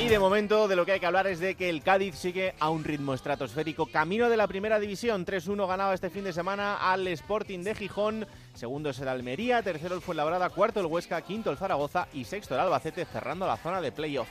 Y de momento de lo que hay que hablar es de que el Cádiz sigue a un ritmo estratosférico. Camino de la primera división, 3-1 ganaba este fin de semana al Sporting de Gijón. Segundo es el Almería, tercero el Fuenlabrada, cuarto el Huesca, quinto el Zaragoza y sexto el Albacete cerrando la zona de playoff.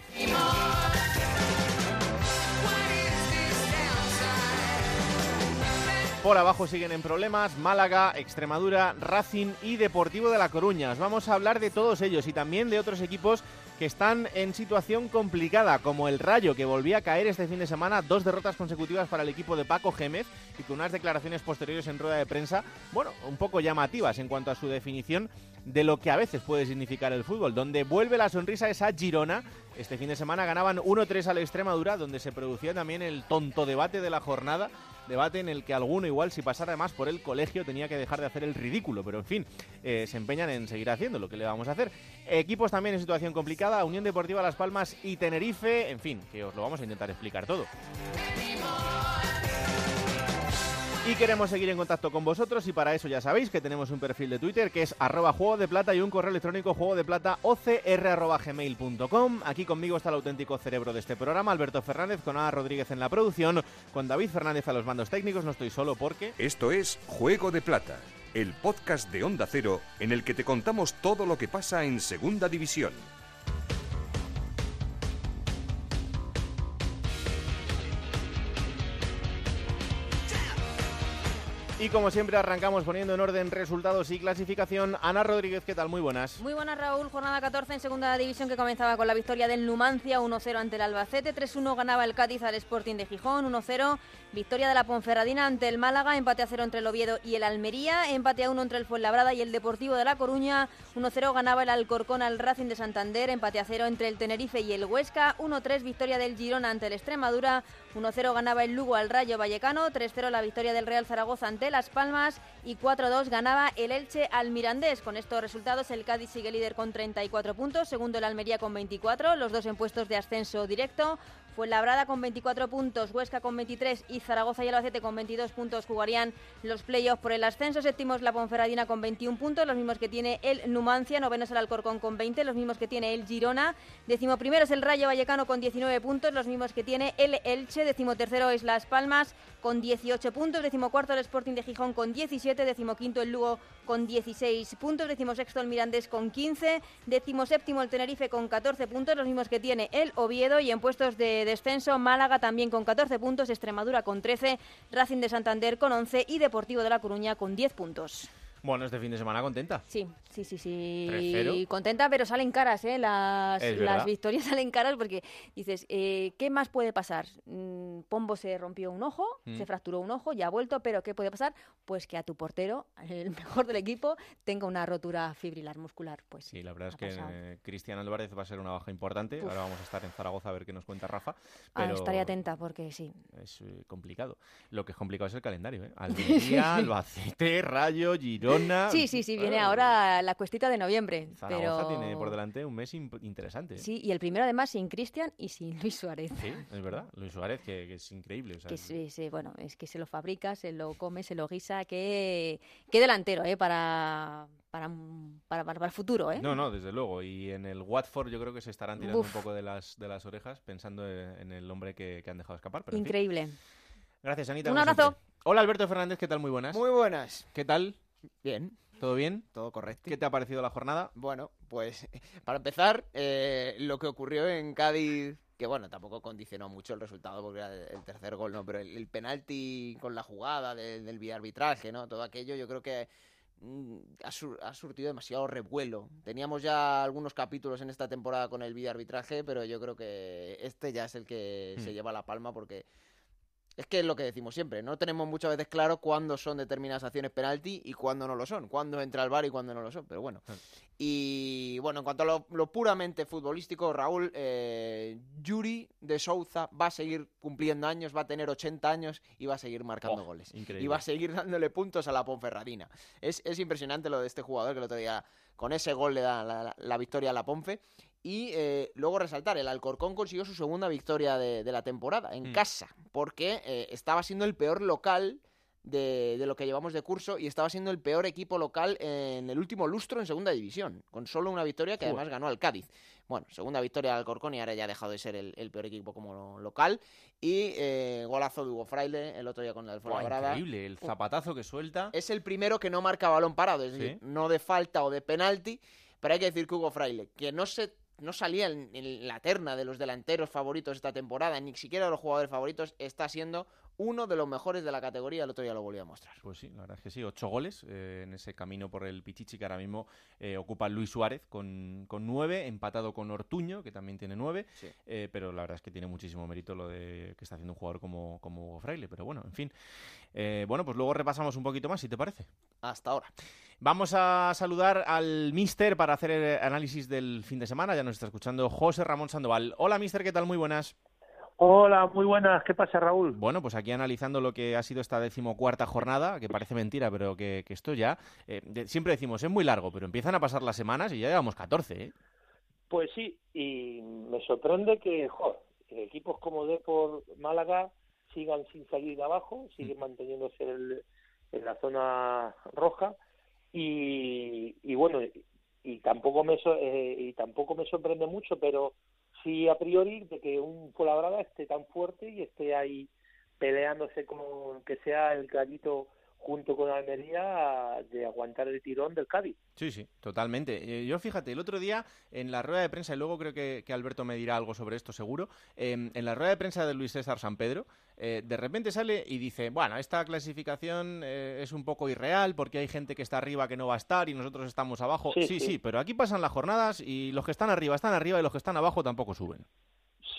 Por abajo siguen en problemas Málaga, Extremadura, Racing y Deportivo de La Coruña. Os vamos a hablar de todos ellos y también de otros equipos que están en situación complicada, como el Rayo, que volvía a caer este fin de semana, dos derrotas consecutivas para el equipo de Paco Gémez y con unas declaraciones posteriores en rueda de prensa, bueno, un poco llamativas en cuanto a su definición de lo que a veces puede significar el fútbol, donde vuelve la sonrisa esa Girona. Este fin de semana ganaban 1-3 a la Extremadura, donde se producía también el tonto debate de la jornada, debate en el que alguno igual si pasara más por el colegio tenía que dejar de hacer el ridículo, pero en fin, eh, se empeñan en seguir haciendo lo que le vamos a hacer. Equipos también en situación complicada, Unión Deportiva Las Palmas y Tenerife, en fin, que os lo vamos a intentar explicar todo. Y queremos seguir en contacto con vosotros y para eso ya sabéis que tenemos un perfil de Twitter que es arroba juego de plata y un correo electrónico juego de plata ocr.gmail.com. Aquí conmigo está el auténtico cerebro de este programa, Alberto Fernández, con Ana Rodríguez en la producción, con David Fernández a los mandos técnicos. No estoy solo porque... Esto es Juego de Plata, el podcast de Onda Cero en el que te contamos todo lo que pasa en Segunda División. Y como siempre arrancamos poniendo en orden resultados y clasificación. Ana Rodríguez, ¿qué tal? Muy buenas. Muy buenas, Raúl. Jornada 14 en segunda división que comenzaba con la victoria del Numancia 1-0 ante el Albacete. 3-1 ganaba el Cádiz al Sporting de Gijón. 1-0 victoria de la Ponferradina ante el Málaga. Empate a 0 entre el Oviedo y el Almería. Empate a 1 entre el Fuenlabrada y el Deportivo de La Coruña. 1-0 ganaba el Alcorcón al Racing de Santander. Empate a 0 entre el Tenerife y el Huesca. 1-3 victoria del Girona ante el Extremadura. 1-0 ganaba el Lugo al Rayo Vallecano. 3-0 la victoria del Real Zaragoza ante Las Palmas y 4-2 ganaba el Elche al Mirandés. Con estos resultados el Cádiz sigue líder con 34 puntos, segundo el Almería con 24, los dos en puestos de ascenso directo. Fuenlabrada con 24 puntos, Huesca con 23 y Zaragoza y Albacete con 22 puntos jugarían los playoffs por el ascenso. Séptimo es la Ponferradina con 21 puntos, los mismos que tiene el Numancia. Noveno es el Alcorcón con 20, los mismos que tiene el Girona. Décimo primero es el Rayo Vallecano con 19 puntos, los mismos que tiene el Elche. Décimo tercero es Las Palmas con 18 puntos. Décimo cuarto el Sporting de Gijón con 17. Décimo quinto el Lugo con 16 puntos. Décimo sexto el Mirandés con 15. Décimo séptimo el Tenerife con 14 puntos, los mismos que tiene el Oviedo. Y en puestos de descenso, Málaga también con 14 puntos, Extremadura con 13, Racing de Santander con 11 y Deportivo de La Coruña con 10 puntos. Bueno, este fin de semana contenta. Sí, sí, sí, sí. 3-0. Contenta, pero salen caras, ¿eh? Las, las victorias salen caras porque dices, eh, ¿qué más puede pasar? Mm, Pombo se rompió un ojo, Mm. se fracturó un ojo, ya ha vuelto, pero ¿qué puede pasar? Pues que a tu portero, el mejor del equipo, tenga una rotura fibrilar muscular. Pues Sí, la verdad es que eh, Cristian Álvarez va a ser una baja importante. Uf. Ahora vamos a estar en Zaragoza a ver qué nos cuenta Rafa. Ah, estaré atenta porque sí. es eh, complicado. Lo que es complicado es el calendario, ¿eh? Almería, Albacete, Rayo, Girona. Sí, sí, sí, viene Bueno, ahora la cuestita de noviembre. Zaragoza pero... tiene por delante un mes interesante. Sí, y el primero además sin Cristian y sin Luis Suárez. Sí, es verdad. Luis Suárez, que, que es increíble. o sea, que bueno, es que se lo fabrica, se lo come, se lo guisa, que, qué delantero, ¿eh? Para, para, para, para, el futuro, ¿eh? No, no, desde luego. Y en el Watford yo creo que se estarán tirando Uf. un poco de las, de las orejas pensando eh, en el hombre que, que han dejado escapar. Pero en fin. Increíble. Gracias, Anita. Un abrazo. Hola, Alberto Fernández. ¿Qué tal? Muy buenas. Muy buenas. ¿Qué tal? Bien, ¿Todo bien? todo correcto. ¿Qué te ha parecido la jornada? Bueno, pues para empezar, eh, lo que ocurrió en Cádiz, que bueno, tampoco condicionó mucho el resultado porque era el tercer gol, ¿no? Pero el, el penalti con la jugada de- del arbitraje, ¿no? Todo aquello yo creo que mm, ha, sur- ha surtido demasiado revuelo. Teníamos ya algunos capítulos en esta temporada con el arbitraje, pero yo creo que este ya es el que se lleva la palma porque es que es lo que decimos siempre, no tenemos muchas veces claro cuándo son determinadas acciones penalti y cuándo no lo son, cuándo entra el bar y cuándo no lo son, pero bueno. Y bueno, en cuanto a lo, puramente futbolístico, Raúl, eh, Yuri de Souza va a seguir cumpliendo años, va a tener 80 años y va a seguir marcando oh, goles. Y va a seguir dándole puntos a la Ponferradina. Es, es impresionante lo de este jugador que el otro día con ese gol le da la, victoria a la Ponfe. Y eh, luego resaltar, el Alcorcón consiguió su segunda victoria de, la temporada en mm. casa, porque eh, estaba siendo el peor local de, lo que llevamos de curso y estaba siendo el peor equipo local en el último lustro en segunda división, con solo una victoria que además ganó al Cádiz. Bueno, segunda victoria del Alcorcón y ahora ya ha dejado de ser el, peor equipo como local. Y eh, golazo de Hugo Fraile el otro día con el Fuenlabrada. Increíble, el zapatazo que suelta. Es el primero que no marca balón parado, es decir, no de falta o de penalti. Pero hay que decir que Hugo Fraile, que no se no salía en, en, la terna de los delanteros favoritos esta temporada, ni siquiera de los jugadores favoritos, está siendo uno de los mejores de la categoría, el otro día lo volví a mostrar. Pues sí, la verdad es que sí, ocho goles eh, en ese camino por el Pichichi que ahora mismo eh, ocupa Luis Suárez con, con, nueve, empatado con Ortuño, que también tiene nueve, eh, pero la verdad es que tiene muchísimo mérito lo de que está haciendo un jugador como, como Hugo Fraile, pero bueno, en fin. bueno, pues luego repasamos un poquito más, si te parece. Hasta ahora. Vamos a saludar al Mister para hacer el análisis del fin de semana, ya nos está escuchando José Ramón Sandoval. Hola Mister, ¿qué tal? Muy buenas. Hola, muy buenas. ¿Qué pasa, Raúl? Bueno, pues aquí analizando lo que ha sido esta decimocuarta jornada, que parece mentira, pero que, esto ya, eh, siempre decimos, es muy largo, pero empiezan a pasar las semanas y ya llevamos 14, ¿eh? Pues sí, y me sorprende que, joder, equipos como Depor, Málaga sigan sin salir de abajo, siguen mm. manteniéndose en, la zona roja y, bueno, y, tampoco me eh, y tampoco me sorprende mucho, pero sí a priori de que un Fuenlabrada esté tan fuerte y esté ahí peleándose como que sea el gallito junto con Almería de aguantar el tirón del Cádiz. Sí, sí, totalmente. Eh, yo fíjate, el otro día en la rueda de prensa, y luego creo que, Alberto me dirá algo sobre esto seguro, em, en la rueda de prensa de Luis César San Pedro, eh, de repente sale y dice, bueno, esta clasificación eh, es un poco irreal porque hay gente que está arriba que no va a estar y nosotros estamos abajo. Sí sí, pero aquí pasan las jornadas y los que están arriba están arriba y los que están abajo tampoco suben.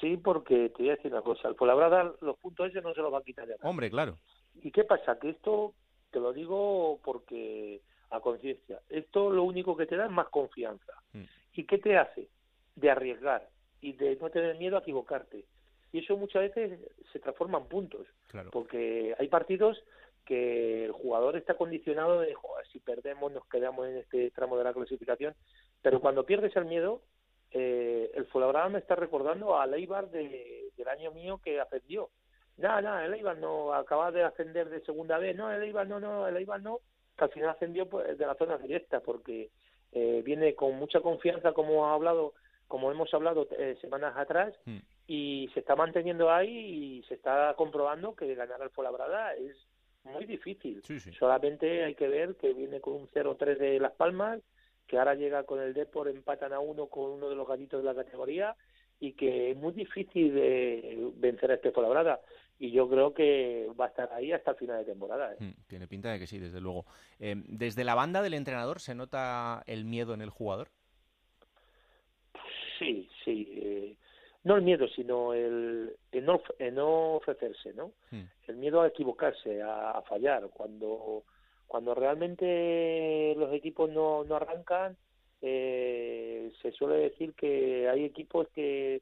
Sí, porque te voy a decir una cosa, el verdad los puntos esos no se los va a quitar ya. Hombre, claro. ¿Y qué pasa? Que esto te lo digo porque a conciencia. Esto lo único que te da es más confianza. Mm. ¿Y qué te hace? De arriesgar y de no tener miedo a equivocarte. Y eso muchas veces se transforma en puntos. Porque hay partidos que el jugador está condicionado de, Joder, si perdemos nos quedamos en este tramo de la clasificación. Pero cuando pierdes el miedo, eh, el Fuenlabrada me está recordando a Leibar de, del año mío que ascendió no, no, el Eibar no, acaba de ascender de segunda vez, no, el Eibar no, no, el Eibar no, que al final ascendió pues, de la zona directa, porque eh, viene con mucha confianza, como ha hablado, como hemos hablado eh, semanas atrás, hmm. y se está manteniendo ahí y se está comprobando que ganar al Fuenlabrada es muy difícil. Solamente hay que ver que viene con un 0-3 de Las Palmas, que ahora llega con el Depor, empatan a uno con uno de los gallitos de la categoría, y que es muy difícil de vencer a este Fuenlabrada y yo creo que va a estar ahí hasta el final de temporada. ¿eh? Hmm, tiene pinta de que sí, desde luego. Eh, ¿Desde la banda del entrenador se nota el miedo en el jugador? Sí, sí. Eh, no el miedo, sino el, no, no, ofrecerse, ¿no? Hmm. El miedo a equivocarse, a, fallar. Cuando, cuando realmente los equipos no, no arrancan, se suele decir que hay equipos que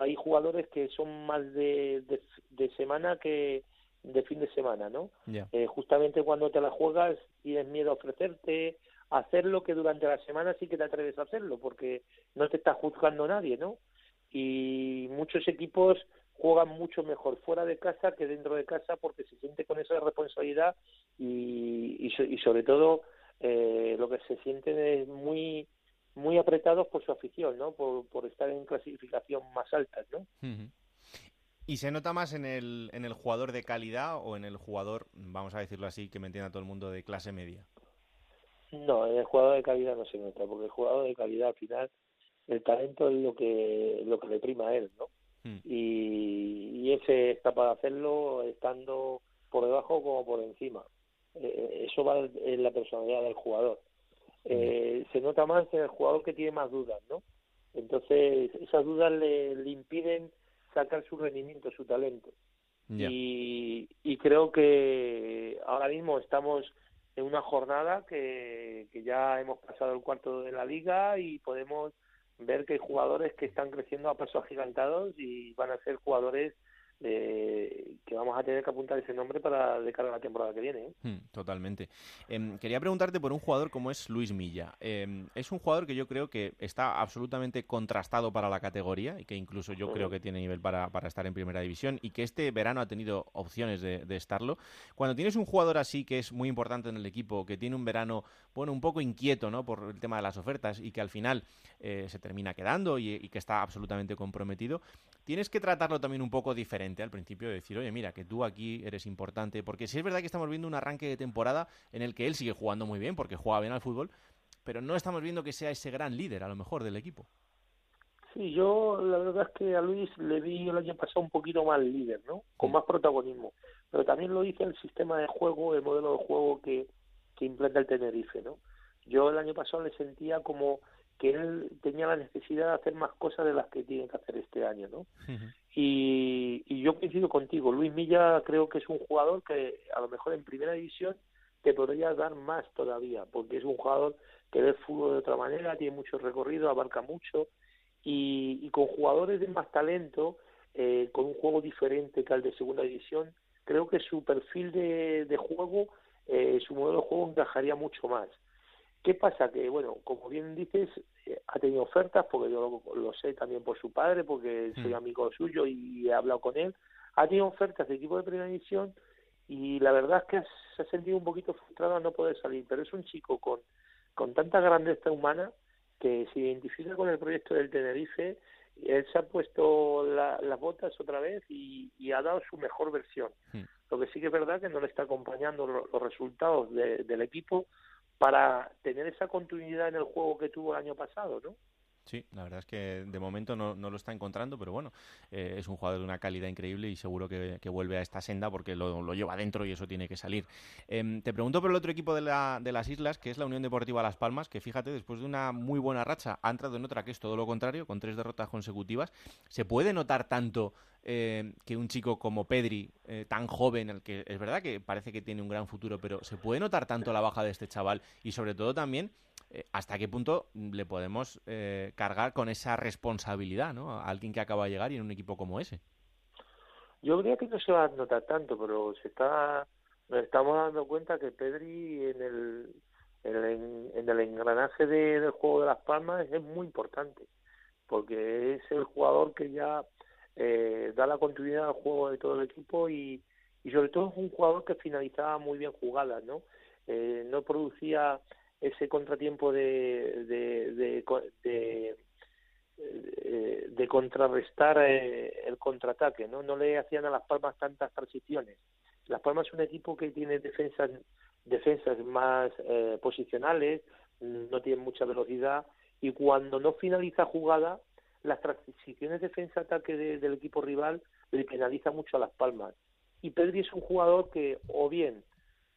hay jugadores que son más de, de, semana que de fin de semana, ¿no? Eh, justamente cuando te la juegas tienes miedo a ofrecerte, a hacerlo que durante la semana sí que te atreves a hacerlo, porque no te está juzgando nadie, ¿no? Y muchos equipos juegan mucho mejor fuera de casa que dentro de casa porque se siente con esa responsabilidad y, y, sobre todo eh, lo que se sienten es muy muy apretados por su afición, ¿no? Por, por estar en clasificación más alta, ¿no? ¿Y se nota más en el, en el jugador de calidad o en el jugador, vamos a decirlo así, que me entienda todo el mundo, de clase media? No, en el jugador de calidad no se nota, porque el jugador de calidad al final, el talento es lo que, lo que le prima a él, ¿no? Hmm. Y, y ese es capaz de hacerlo estando por debajo como por encima. Eh, eso va en la personalidad del jugador eh, se nota más en el jugador que tiene más dudas, ¿no? Entonces, esas dudas le, impiden sacar su rendimiento, su talento. y, y creo que ahora mismo estamos en una jornada que, que ya hemos pasado el cuarto de la liga y podemos ver que hay jugadores que están creciendo a pasos agigantados y van a ser jugadores eh, que vamos a tener que apuntar ese nombre para de cara a la temporada que viene. ¿eh? Hmm, totalmente. Em, quería preguntarte por un jugador como es Luis Milla. Em, es un jugador que yo creo que está absolutamente contrastado para la categoría y que incluso yo creo que tiene nivel para, para, estar en primera división y que este verano ha tenido opciones de, de, estarlo. Cuando tienes un jugador así que es muy importante en el equipo, que tiene un verano, bueno, un poco inquieto, ¿no? Por el tema de las ofertas y que al final eh, se termina quedando y, y que está absolutamente comprometido, tienes que tratarlo también un poco diferente al principio de decir, oye, mira, que tú aquí eres importante, porque si es verdad que estamos viendo un arranque de temporada en el que él sigue jugando muy bien, porque juega bien al fútbol, pero no estamos viendo que sea ese gran líder, a lo mejor, del equipo. Sí, yo la verdad es que a Luis le vi el año pasado un poquito más líder, ¿no? Con más protagonismo. Pero también lo dice el sistema de juego, el modelo de juego que, que implanta el Tenerife, ¿no? Yo el año pasado le sentía como que él tenía la necesidad de hacer más cosas de las que tiene que hacer este año, ¿no? y, y, yo coincido contigo, Luis Milla creo que es un jugador que a lo mejor en primera división te podría dar más todavía, porque es un jugador que ve el fútbol de otra manera, tiene mucho recorrido, abarca mucho, y, y con jugadores de más talento, eh, con un juego diferente que al de segunda división, creo que su perfil de, de juego, eh, su modelo de juego encajaría mucho más. ¿Qué pasa? Que, bueno, como bien dices, eh, ha tenido ofertas, porque yo lo, sé también por su padre, porque soy amigo suyo y he hablado con él. Ha tenido ofertas de equipo de primera división y la verdad es que se ha sentido un poquito frustrado a no poder salir, pero es un chico con, con tanta grandeza humana que se identifica con el proyecto del Tenerife, él se ha puesto las botas otra vez y, y, ha dado su mejor versión. Lo que sí que es verdad que no le está acompañando los resultados de, del equipo, para tener esa continuidad en el juego que tuvo el año pasado, ¿no? Sí, la verdad es que de momento no, lo está encontrando, pero bueno, eh, es un jugador de una calidad increíble y seguro que, vuelve a esta senda porque lo, lleva dentro y eso tiene que salir. Eh, te pregunto por el otro equipo de, la, de, las islas, que es la Unión Deportiva Las Palmas, que fíjate, después de una muy buena racha, ha entrado en otra que es todo lo contrario, con tres derrotas consecutivas. ¿Se puede notar tanto eh, que un chico como Pedri, eh, tan joven, el que es verdad que parece que tiene un gran futuro, pero se puede notar tanto la baja de este chaval y sobre todo también hasta qué punto le podemos eh, cargar con esa responsabilidad ¿no? a alguien que acaba de llegar y en un equipo como ese. Yo creo que no se va a notar tanto, pero se está nos estamos dando cuenta que Pedri en el en el, en el engranaje de, del juego de las palmas es muy importante porque es el jugador que ya eh, da la continuidad al juego de todo el equipo y, y sobre todo es un jugador que finalizaba muy bien jugadas, ¿no? Eh, no producía ese contratiempo de, de, de, de, eh, de contrarrestar eh, el contraataque, ¿no? No le hacían a Las Palmas tantas transiciones. Las Palmas es un equipo que tiene defensas defensas más eh, posicionales, no tiene mucha velocidad y cuando no finaliza jugada las transiciones defensa-ataque de, del equipo rival le penaliza mucho a Las Palmas. Y Pedri es un jugador que o bien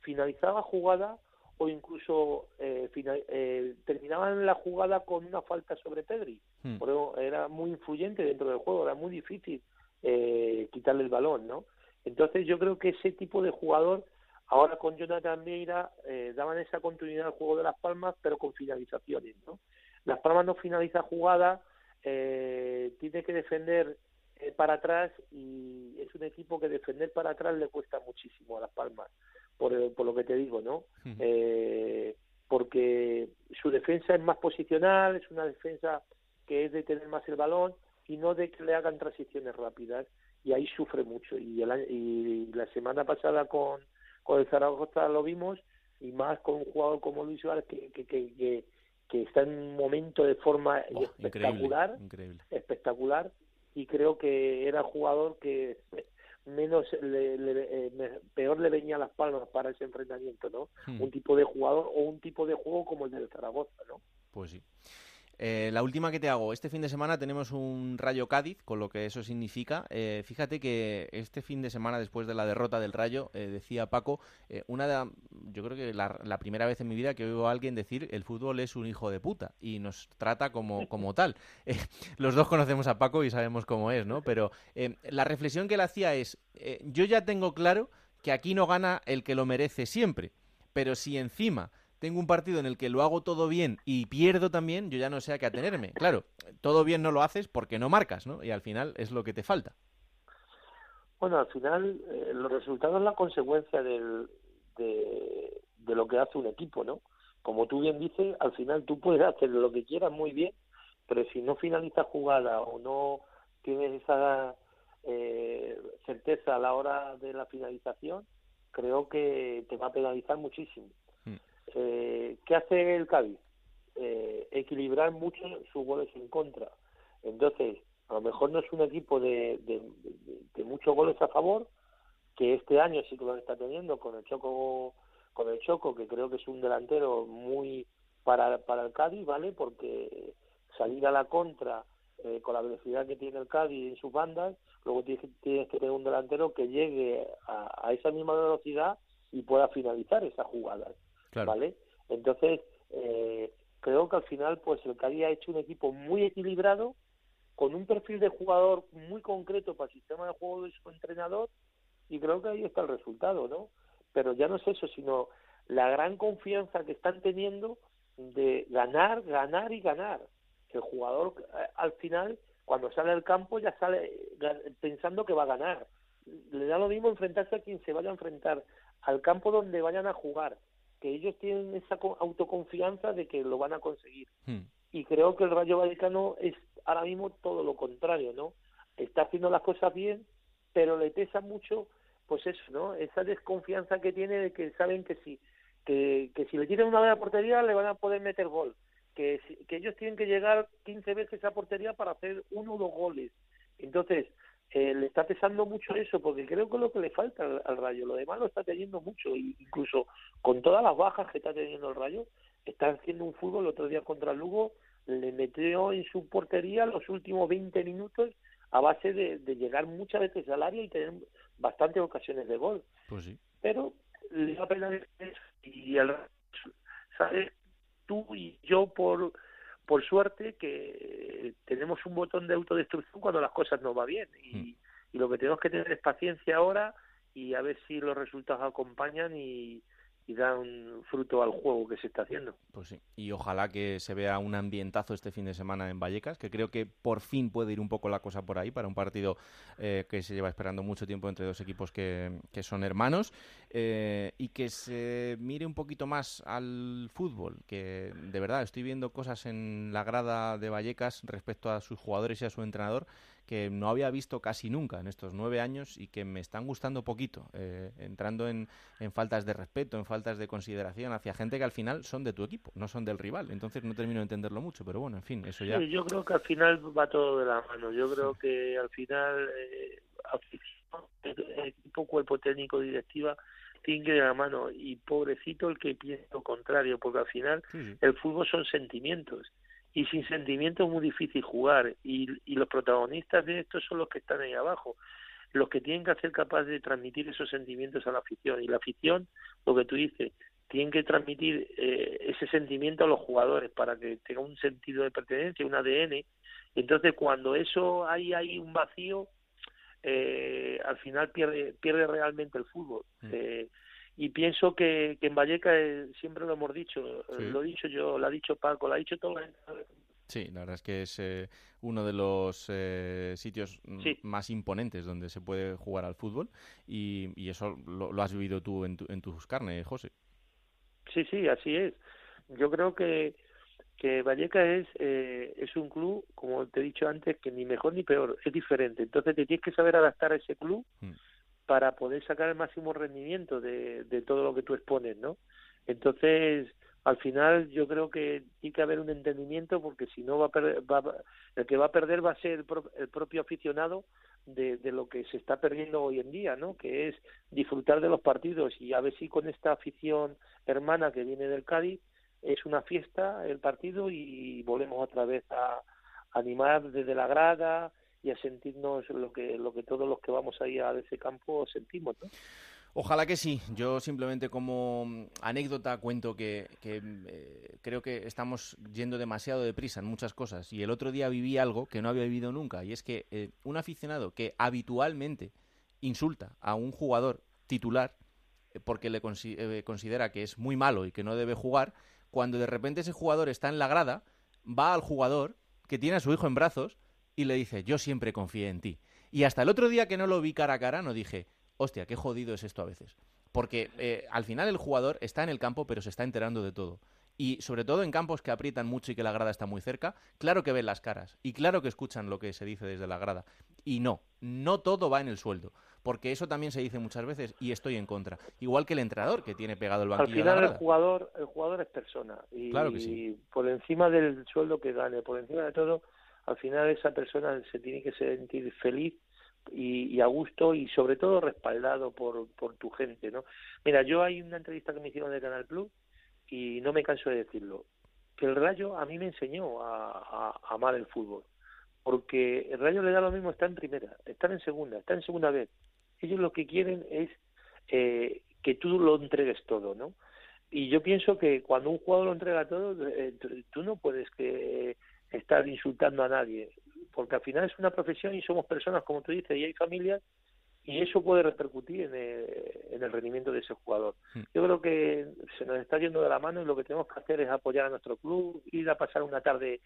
finalizaba jugada o incluso eh, final, eh, terminaban la jugada con una falta sobre Pedri. Por eso era muy influyente dentro del juego, era muy difícil eh, quitarle el balón, ¿no? Entonces yo creo que ese tipo de jugador, ahora con Jonathan Meira, eh, daban esa continuidad al juego de Las Palmas, pero con finalizaciones, ¿no? Las Palmas no finaliza jugada, eh, tiene que defender eh, para atrás y es un equipo que defender para atrás le cuesta muchísimo a Las Palmas, por, por lo que te digo, ¿no? Uh-huh. eh, porque su defensa es más posicional, es una defensa que es de tener más el balón y no de que le hagan transiciones rápidas y ahí sufre mucho y, el, y la semana pasada con, con el Zaragoza lo vimos y más con un jugador como Luis Suárez que, que, que, que que está en un momento de forma oh, espectacular, increíble, increíble. espectacular, y creo que era el jugador que menos le, le, eh, peor le venía las palmas para ese enfrentamiento, ¿no? Hmm. Un tipo de jugador o un tipo de juego como el del Zaragoza, ¿no? Pues sí. Eh, la última que te hago, este fin de semana tenemos un Rayo Cádiz, con lo que eso significa. Eh, fíjate que este fin de semana, después de la derrota del Rayo, eh, decía Paco, una de, yo creo que la, primera vez en mi vida que oigo a alguien decir el fútbol es un hijo de puta y nos trata como, como tal. los dos conocemos a Paco y sabemos cómo es, ¿no? Pero la reflexión que él hacía es, yo ya tengo claro que aquí no gana el que lo merece siempre, pero si encima tengo un partido en el que lo hago todo bien y pierdo también, yo ya no sé a qué atenerme. Claro, todo bien no lo haces porque no marcas, ¿no? Y al final es lo que te falta. Bueno, al final eh, los resultados son la consecuencia del, de, lo que hace un equipo, ¿no? Como tú bien dices, al final tú puedes hacer lo que quieras muy bien, pero si no finalizas jugada o no tienes esa eh, certeza a la hora de la finalización, creo que te va a penalizar muchísimo. Eh, ¿Qué hace el Cádiz? Eh, equilibrar mucho sus goles en contra. Entonces, a lo mejor no es un equipo de, de, muchos goles a favor, que este año sí que lo está teniendo con el Choco, con el Choco, que creo que es un delantero muy para, el Cádiz, ¿vale? Porque salir a la contra eh, con la velocidad que tiene el Cádiz en sus bandas, luego tienes, tienes que tener un delantero que llegue a, a esa misma velocidad y pueda finalizar esas jugadas. ¿Vale? Entonces, eh, creo que al final, pues el Cádiz ha hecho un equipo muy equilibrado, con un perfil de jugador muy concreto para el sistema de juego de su entrenador, y creo que ahí está el resultado, ¿no? Pero ya no es eso, sino la gran confianza que están teniendo de ganar, ganar y ganar. El jugador eh, al final, cuando sale al campo, ya sale pensando que va a ganar. Le da lo mismo enfrentarse a quien se vaya a enfrentar, al campo donde vayan a jugar que ellos tienen esa autoconfianza de que lo van a conseguir. Hmm. Y creo que el Rayo Vallecano es ahora mismo todo lo contrario, ¿no? Está haciendo las cosas bien, pero le pesa mucho, pues eso, ¿no? Esa desconfianza que tiene de que saben que si, que, que si le tienen una buena portería le van a poder meter gol. Que, que ellos tienen que llegar 15 veces a portería para hacer uno o dos goles. Entonces, eh, le está pesando mucho eso, porque creo que es lo que le falta al, Rayo. Lo demás lo está teniendo mucho, incluso con todas las bajas que está teniendo el Rayo, está haciendo un fútbol el otro día contra el Lugo, le metió en su portería los últimos 20 minutos a base de, llegar muchas veces al área y tener bastantes ocasiones de gol. Pues sí. Pero le da pena y el ¿sabes? Tú y yo por por suerte que tenemos un botón de autodestrucción cuando las cosas no va bien y, hmm. y lo que tenemos que tener es paciencia ahora y a ver si los resultados acompañan y, y dan fruto al juego que se está haciendo. Pues sí, y ojalá que se vea un ambientazo este fin de semana en Vallecas, que creo que por fin puede ir un poco la cosa por ahí para un partido eh, que se lleva esperando mucho tiempo entre dos equipos que, que son hermanos eh, y que se mire un poquito más al fútbol, que de verdad estoy viendo cosas en la grada de Vallecas respecto a sus jugadores y a su entrenador que no había visto casi nunca en estos nueve años y que me están gustando poquito, eh, entrando en, en, faltas de respeto, en faltas de consideración hacia gente que al final son de tu equipo, no son del rival. Entonces no termino de entenderlo mucho, pero bueno, en fin, eso ya. yo creo que al final va todo de la mano. Yo creo que al final, eh, equipo, cuerpo técnico, directiva, tiene que de la mano y pobrecito el que piensa lo contrario, porque al final el fútbol son sentimientos y sin sentimiento es muy difícil jugar. Y, y los protagonistas de esto son los que están ahí abajo los que tienen que ser capaces de transmitir esos sentimientos a la afición. Y la afición lo que tú dices tienen que transmitir eh, ese sentimiento a los jugadores para que tenga un sentido de pertenencia un ADN entonces cuando eso hay hay un vacío eh, al final pierde pierde realmente el fútbol. Mm. eh, y pienso que, que en Valleca eh, siempre lo hemos dicho, eh, lo he dicho yo, lo ha dicho Paco, lo ha dicho todo. Sí, la verdad es que es eh, uno de los sitios más imponentes donde se puede jugar al fútbol y, y eso lo, has vivido tú en, en tus carnes, José. Sí, sí, así es. Yo creo que, que Valleca es, es un club, como te he dicho antes, que ni mejor ni peor, es diferente. Entonces te tienes que saber adaptar a ese club. Mm para poder sacar el máximo rendimiento de, de todo lo que tú expones, ¿no? Entonces, al final yo creo que tiene que haber un entendimiento porque si no va a perder, va, el que va a perder va a ser el, propio aficionado de, de, lo que se está perdiendo hoy en día, ¿no? Que es disfrutar de los partidos y a ver si con esta afición hermana que viene del Cádiz es una fiesta el partido y volvemos otra vez a animar desde la grada y a sentirnos lo que lo que todos los que vamos ahí a ese campo sentimos ¿no? Ojalá que sí. Yo simplemente como anécdota cuento que, eh, creo que estamos yendo demasiado deprisa en muchas cosas. Y el otro día viví algo que no había vivido nunca. Y es que eh, un aficionado que habitualmente insulta a un jugador titular eh, porque le considera que es muy malo y que no debe jugar, cuando de repente ese jugador está en la grada, va al jugador que tiene a su hijo en brazos y le dice, yo siempre confié en ti. Y hasta el otro día que no lo vi cara a cara, no dije, hostia, qué jodido es esto a veces. Porque eh, al final el jugador está en el campo, pero se está enterando de todo. Y sobre todo en campos que aprietan mucho y que la grada está muy cerca, claro que ven las caras y claro que escuchan lo que se dice desde la grada. Y no, no todo va en el sueldo, porque eso también se dice muchas veces y estoy en contra. Igual que el entrenador que tiene pegado el banquillo. Al final el jugador, el jugador es persona y, claro que sí. por encima del sueldo que gane, por encima de todo, al final esa persona se tiene que sentir feliz y, a gusto y sobre todo respaldado por, por tu gente, ¿no? Mira, yo hay una entrevista que me hicieron de Canal Plus y no me canso de decirlo, que el Rayo a mí me enseñó a, amar el fútbol, porque el Rayo le da lo mismo estar en primera, estar en segunda, estar en segunda vez. Ellos lo que quieren es eh, que tú lo entregues todo, ¿no? Y yo pienso que cuando un jugador lo entrega todo, eh, tú no puedes que estar insultando a nadie porque al final es una profesión y somos personas, como tú dices, y hay familias, y eso puede repercutir en el, rendimiento de ese jugador. Hmm. Yo creo que se nos está yendo de la mano y lo que tenemos que hacer es apoyar a nuestro club, ir a pasar una tarde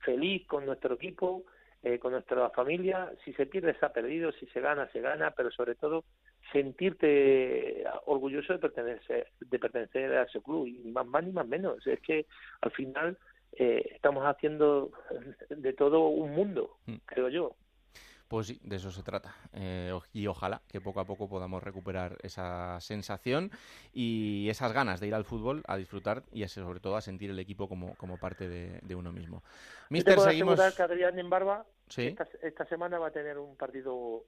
feliz con nuestro equipo, eh, con nuestra familia. Si se pierde, se ha perdido, si se gana, se gana, pero sobre todo sentirte orgulloso de pertenecer, de pertenecer a ese club, y ni más más ni más menos. Es que al final eh, estamos haciendo de todo un mundo, mm. creo yo. Pues sí, de eso se trata. Eh, y ojalá que poco a poco podamos recuperar esa sensación y esas ganas de ir al fútbol, a disfrutar y sobre todo a sentir el equipo como, como parte de, uno mismo. Mister, seguimos. que Adrián en Barba esta, semana va a tener un partido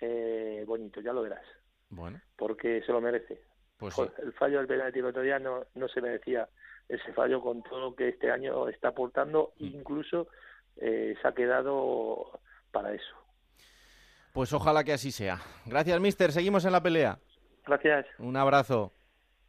eh, bonito, ya lo verás. Bueno. Porque se lo merece. Pues El fallo del penalti el otro día no, no se merecía ese fallo con todo lo que este año está aportando, mm. incluso eh, se ha quedado para eso. Pues ojalá que así sea. Gracias, mister. Seguimos en la pelea. Gracias. Un abrazo.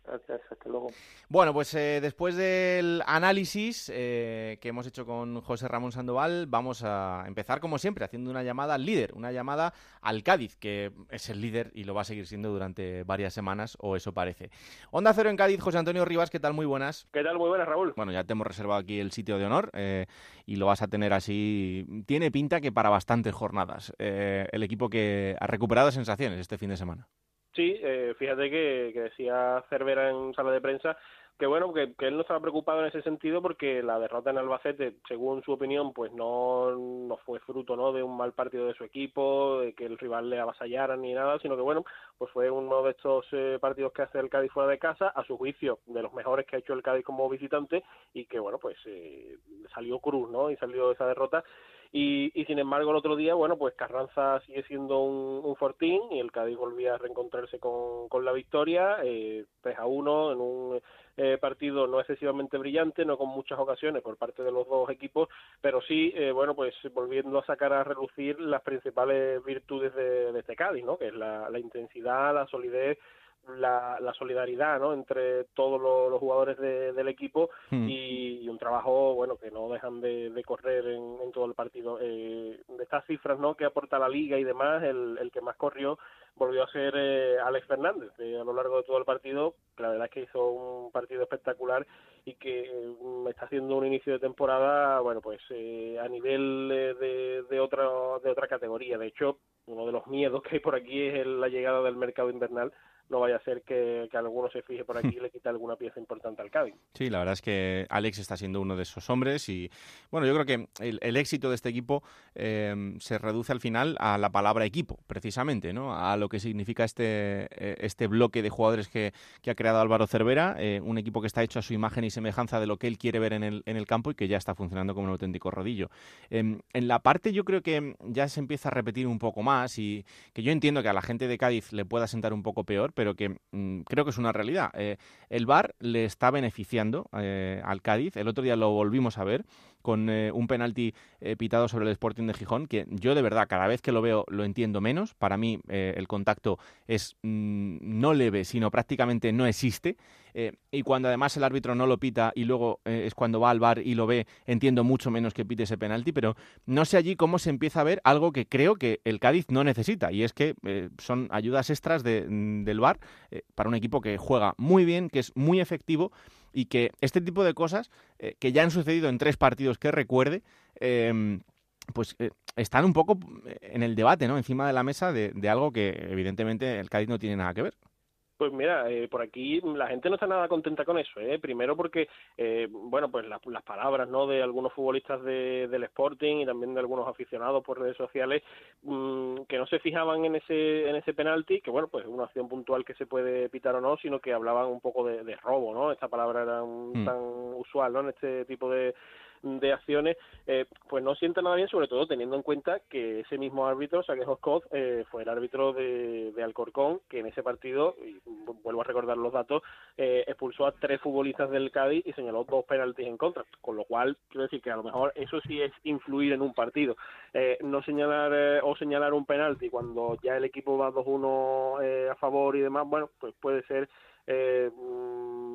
Gracias, hasta luego. Bueno, pues eh, después del análisis eh, que hemos hecho con José Ramón Sandoval, vamos a empezar como siempre haciendo una llamada al líder, una llamada al Cádiz, que es el líder y lo va a seguir siendo durante varias semanas, o eso parece. Onda Cero en Cádiz, José Antonio Rivas, ¿qué tal? Muy buenas. ¿Qué tal? Muy buenas, Raúl. Bueno, ya te hemos reservado aquí el sitio de honor eh, y lo vas a tener así. Tiene pinta que para bastantes jornadas. el equipo que ha recuperado sensaciones este fin de semana. Sí, eh, fíjate que, decía Cervera en sala de prensa que bueno, que, él no estaba preocupado en ese sentido porque la derrota en Albacete, según su opinión, pues no, no fue fruto ¿no? de un mal partido de su equipo, de que el rival le avasallara ni nada, sino que bueno, pues fue uno de estos eh, partidos que hace el Cádiz fuera de casa, a su juicio, de los mejores que ha hecho el Cádiz como visitante, y que bueno, pues eh, salió cruz, ¿no? Y salió esa derrota y, y, sin embargo, el otro día, bueno, pues Carranza sigue siendo un, fortín y el Cádiz volvía a reencontrarse con, con la victoria, eh, 3 a 1 en un eh, partido no excesivamente brillante, no con muchas ocasiones por parte de los dos equipos, pero sí, eh, bueno, pues volviendo a sacar a relucir las principales virtudes de, de este Cádiz, ¿no? Que es la, la intensidad, la solidez la, la solidaridad ¿no? entre todos los, jugadores del equipo hmm. y, un trabajo bueno que no dejan de, correr en, todo el partido eh, de estas cifras no que aporta la liga y demás el, el que más corrió volvió a ser eh, Alex Fernández eh, a lo largo de todo el partido la verdad es que hizo un partido espectacular y que mm, está haciendo un inicio de temporada bueno pues a nivel de, de otra de otra categoría de hecho uno de los miedos que hay por aquí es la llegada del mercado invernal no vaya a ser que, alguno se fije por aquí y le quite alguna pieza importante al Cádiz. Sí, la verdad es que Alex está siendo uno de esos hombres y bueno, yo creo que el, éxito de este equipo em, se reduce al final a la palabra equipo, precisamente, ¿no? A lo que significa este, eh, este bloque de jugadores que, ha creado Álvaro Cervera, eh, un equipo que está hecho a su imagen y semejanza de lo que él quiere ver en el, en el campo y que ya está funcionando como un auténtico rodillo. Em, en la parte yo creo que ya se empieza a repetir un poco más y que yo entiendo que a la gente de Cádiz le pueda sentar un poco peor, pero que mm, creo que es una realidad. Eh, el VAR le está beneficiando eh, al Cádiz. El otro día lo volvimos a ver con eh, un penalti pitado sobre el Sporting de Gijón, que yo de verdad cada vez que lo veo lo entiendo menos. Para mí el contacto es mm, no leve, sino prácticamente no existe. y cuando además el árbitro no lo pita y luego es cuando va al VAR y lo ve, entiendo mucho menos que pite ese penalti, pero no sé allí cómo se empieza a ver algo que creo que el Cádiz no necesita, y es que son ayudas extras de, del VAR para un equipo que juega muy bien, que es muy efectivo y que este tipo de cosas, eh, que ya han sucedido en tres partidos que recuerde, em, pues eh, están un poco en el debate, ¿no? Encima de la mesa de, de algo que evidentemente el Cádiz no tiene nada que ver. Pues mira, eh, por aquí la gente no está nada contenta con eso. ¿eh? Primero porque, eh, bueno, pues las palabras ¿no? de algunos futbolistas de, del Sporting y también de algunos aficionados por redes sociales mmm, que no se fijaban en ese en ese penalti, que bueno, pues es una acción puntual que se puede pitar o no, sino que hablaban un poco de, de robo, ¿no? Esta palabra era un, mm. tan usual, ¿no? En este tipo de de acciones, eh, pues no sienta nada bien, sobre todo teniendo en cuenta que ese mismo árbitro, Saquejo Scott, eh, fue el árbitro de, de, Alcorcón, que en ese partido, y vuelvo a recordar los datos, eh, expulsó a tres futbolistas del Cádiz y señaló dos penaltis en contra, con lo cual quiero decir que a lo mejor eso sí es influir en un partido. Eh, no señalar eh, o señalar un penalti cuando ya el equipo va 2-1 eh, a favor y demás, bueno, pues puede ser eh,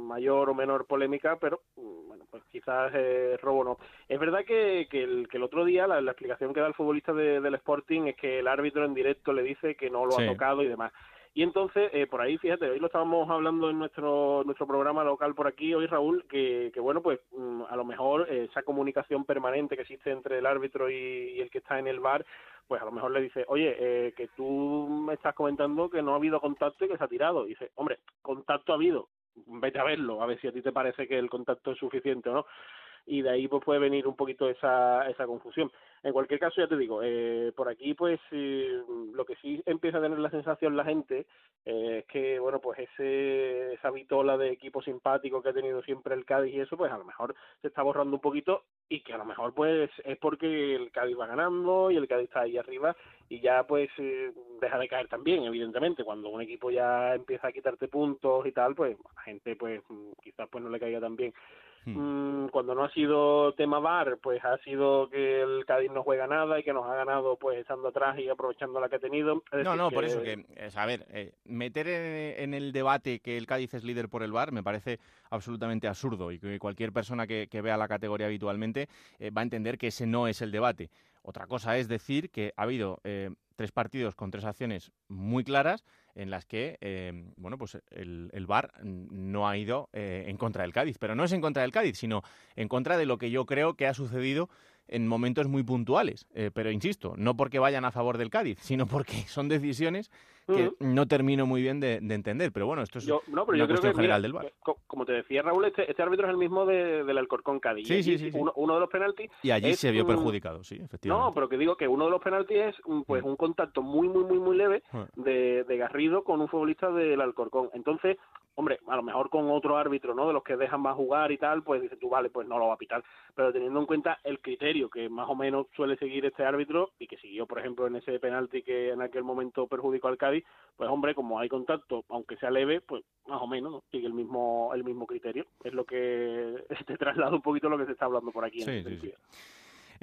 mayor o menor polémica, pero mm, bueno, pues quizás eh, robo no. Es verdad que, que, el, que el otro día la, explicación que da el futbolista del Sporting es que el árbitro en directo le dice que no lo ha tocado y demás. Y entonces, eh, por ahí, fíjate, hoy lo estábamos hablando en nuestro nuestro programa local por aquí, hoy Raúl, que, que bueno, pues mm, a lo mejor eh, esa comunicación permanente que existe entre el árbitro y, y, el que está en el bar, pues a lo mejor le dice, oye, eh, que tú me estás comentando que no ha habido contacto y que se ha tirado. Y dice, hombre, contacto ha habido, vete a verlo, a ver si a ti te parece que el contacto es suficiente o no. Y de ahí pues puede venir un poquito esa, esa confusión. En cualquier caso, ya te digo, eh, por aquí pues eh, lo que sí empieza a tener la sensación la gente eh, es que, bueno, pues ese, esa vitola de equipo simpático que ha tenido siempre el Cádiz y eso, pues a lo mejor se está borrando un poquito y que a lo mejor pues es porque el Cádiz va ganando y el Cádiz está ahí arriba y ya pues eh, deja de caer también, evidentemente, cuando un equipo ya empieza a quitarte puntos y tal, pues la gente pues quizás pues no le caiga tan bien. Hmm. Mm, cuando no ha sido tema VAR, pues ha sido que el Cádiz no juega nada y que nos ha ganado pues estando atrás y aprovechando la que ha tenido. no, no, por eso que, a ver, eh, meter en, el debate que el Cádiz es líder por el VAR me parece absolutamente absurdo y que cualquier persona que, vea la categoría habitualmente eh, va a entender que ese no es el debate. Otra cosa es decir que ha habido eh, tres partidos con tres acciones muy claras en las que, eh, bueno, pues el, el VAR no ha ido eh, en contra del Cádiz. Pero no es en contra del Cádiz, sino en contra de lo que yo creo que ha sucedido en momentos muy puntuales. Eh, pero insisto, no porque vayan a favor del Cádiz, sino porque son decisiones que no termino muy bien de, entender. Pero bueno, esto es yo, no, pero yo creo que, general del VAR. Como te decía Raúl, este, este, árbitro es el mismo de, del Alcorcón Cádiz. Sí, sí, sí, uno, uno, de los penaltis. Y allí se vio perjudicado, sí, efectivamente. No, pero que digo que uno de los penaltis es pues un contacto muy, muy, muy, muy leve de, de Garrido con un futbolista del Alcorcón. Entonces, hombre, a lo mejor con otro árbitro, ¿no? De los que dejan más jugar y tal, pues dices tú, vale, pues no lo va a pitar. Pero teniendo en cuenta el criterio que más o menos suele seguir este árbitro y que siguió, por ejemplo, en ese penalti que en aquel momento perjudicó al Cádiz, pues hombre, como hay contacto, aunque sea leve, pues más o menos ¿no? sigue el mismo el mismo criterio. Es lo que te traslada un poquito lo que se está hablando por aquí. Sí, en sí, sí.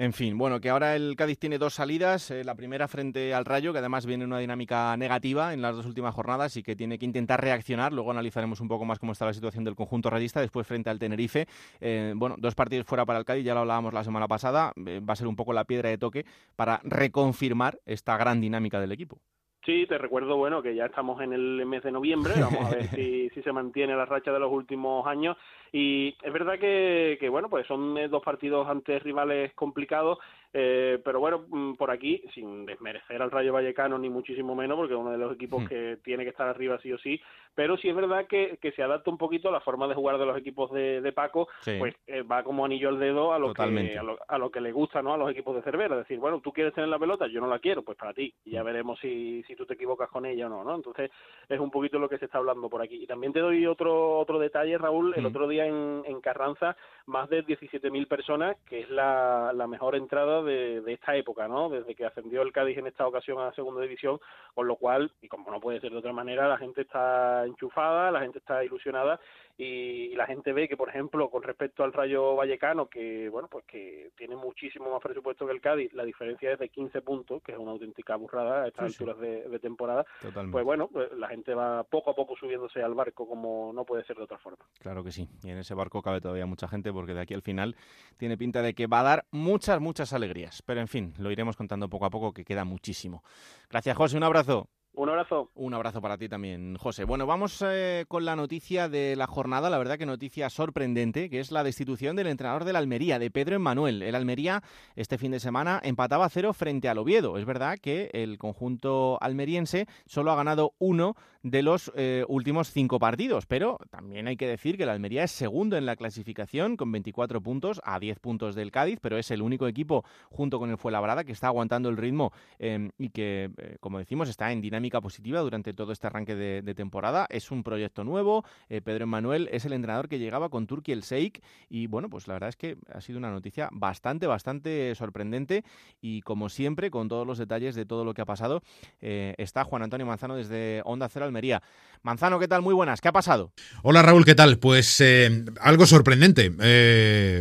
En fin, bueno, que ahora el Cádiz tiene dos salidas. Eh, la primera frente al Rayo, que además viene en una dinámica negativa en las dos últimas jornadas y que tiene que intentar reaccionar. Luego analizaremos un poco más cómo está la situación del conjunto rayista. Después frente al Tenerife. Eh, bueno, dos partidos fuera para el Cádiz, ya lo hablábamos la semana pasada. Eh, va a ser un poco la piedra de toque para reconfirmar esta gran dinámica del equipo. Sí, te recuerdo, bueno, que ya estamos en el mes de noviembre, vamos a ver si, si se mantiene la racha de los últimos años y es verdad que, que bueno, pues son dos partidos ante rivales complicados eh, pero bueno, mm, por aquí, sin desmerecer al Rayo Vallecano ni muchísimo menos, porque es uno de los equipos hmm. que tiene que estar arriba sí o sí, pero sí es verdad que, que se adapta un poquito a la forma de jugar de los equipos de, de Paco, pues eh, va como anillo al dedo a lo, que, a lo, que le gusta ¿no? a los equipos de Cervera. Es decir, bueno, tú quieres tener la pelota, yo no la quiero, pues para ti, y ya veremos si, si tú te equivocas con ella o no, ¿no? Entonces, es un poquito lo que se está hablando por aquí. Y también te doy otro otro detalle, Raúl, el mm. otro día en, en Carranza, más de 17.000 personas, que es la, la mejor entrada de, de esta época, ¿no? Desde que ascendió el Cádiz en esta ocasión a la segunda división, con lo cual, y como no puede ser de otra manera, la gente está enchufada, la gente está ilusionada y, la gente ve que, por ejemplo, con respecto al Rayo Vallecano, que bueno, pues que tiene muchísimo más presupuesto que el Cádiz, la diferencia es de 15 puntos, que es una auténtica burrada a estas alturas de, temporada. Pues bueno, pues la gente va poco a poco subiéndose al barco como no puede ser de otra forma. Claro que sí, y en ese barco cabe todavía mucha gente porque de aquí al final tiene pinta de que va a dar muchas, muchas alegrías. Pero en fin, lo iremos contando poco a poco que queda muchísimo. Gracias, José, un abrazo. Un abrazo. Un abrazo para ti también, José. Bueno, vamos eh, con la noticia de la jornada, la verdad que noticia sorprendente, que es la destitución del entrenador del Almería, de Pedro Emmanuel. El Almería este fin de semana empataba a cero frente al Oviedo. Es verdad que el conjunto almeriense solo ha ganado uno de los eh, últimos cinco partidos, pero también hay que decir que el Almería es segundo en la clasificación con 24 puntos a 10 puntos del Cádiz, pero es el único equipo junto con el Fuenlabrada que está aguantando el ritmo eh, y que, como decimos, está en dinámica positiva durante todo este arranque de, temporada. Es un proyecto nuevo. Eh, Pedro Emanuel es el entrenador que llegaba con Turquía el Seik y bueno, pues la verdad es que ha sido una noticia bastante, bastante sorprendente y como siempre, con todos los detalles de todo lo que ha pasado, eh, está Juan Antonio Manzano desde Onda Cero Almería. Manzano, ¿qué tal? Muy buenas. ¿Qué ha pasado? Hola Raúl, ¿qué tal? Pues eh, algo sorprendente.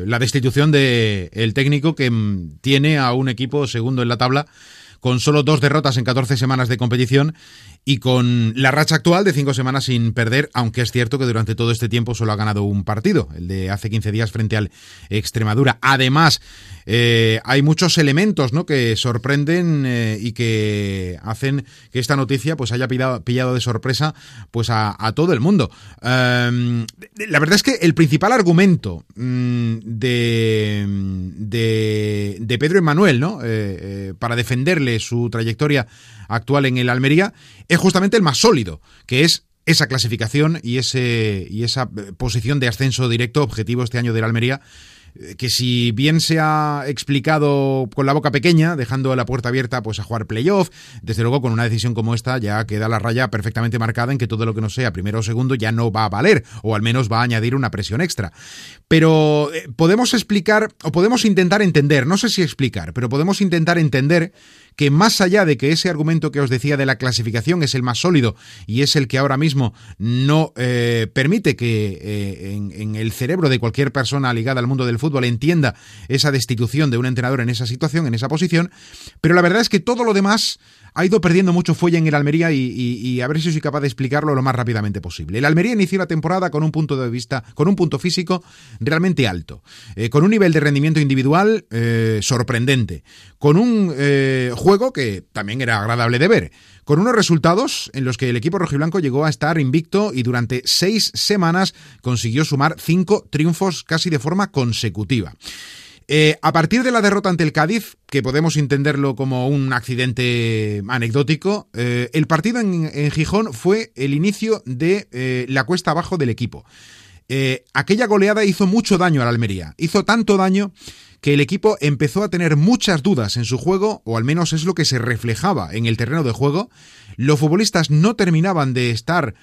la destitución del el técnico que mm, tiene a un equipo segundo en la tabla con solo dos derrotas en 14 semanas de competición y con la racha actual de cinco semanas sin perder, aunque es cierto que durante todo este tiempo solo ha ganado un partido, el de hace 15 días frente al Extremadura. Además, eh, hay muchos elementos ¿no? que sorprenden eh, y que hacen que esta noticia pues haya pillado, de sorpresa pues a, todo el mundo. Em, la verdad es que el principal argumento mm, de, de, Pedro Emanuel ¿no? Eh, para defenderle su trayectoria actual en el Almería es justamente el más sólido, que es esa clasificación y, ese, y esa posición de ascenso directo objetivo este año del Almería que si bien se ha explicado con la boca pequeña, dejando la puerta abierta pues a jugar playoff, desde luego con una decisión como esta ya queda la raya perfectamente marcada en que todo lo que no sea primero o segundo ya no va a valer, o al menos va a añadir una presión extra. Pero eh, podemos explicar, o podemos intentar entender, no sé si explicar, pero podemos intentar entender que más allá de que ese argumento que os decía de la clasificación es el más sólido y es el que ahora mismo no eh, permite que eh, en, el cerebro de cualquier persona ligada al mundo del fútbol entienda esa destitución de un entrenador en esa situación, en esa posición, pero la verdad es que todo lo demás ha ido perdiendo mucho fuelle en el Almería y, a ver si soy capaz de explicarlo lo más rápidamente posible. El Almería inició la temporada con un punto de vista, con un punto físico realmente alto, eh, con un nivel de rendimiento individual eh, sorprendente, con un eh, juego que también era agradable de ver, con unos resultados en los que el equipo rojiblanco llegó a estar invicto y durante seis semanas consiguió sumar cinco triunfos casi de forma consecutiva. Eh, a partir de la derrota ante el Cádiz, que podemos entenderlo como un accidente anecdótico, eh, el partido en, Gijón fue el inicio de eh, la cuesta abajo del equipo. aquella goleada hizo mucho daño a la Almería, hizo tanto daño que el equipo empezó a tener muchas dudas en su juego, o al menos es lo que se reflejaba en el terreno de juego. Los futbolistas no terminaban de estar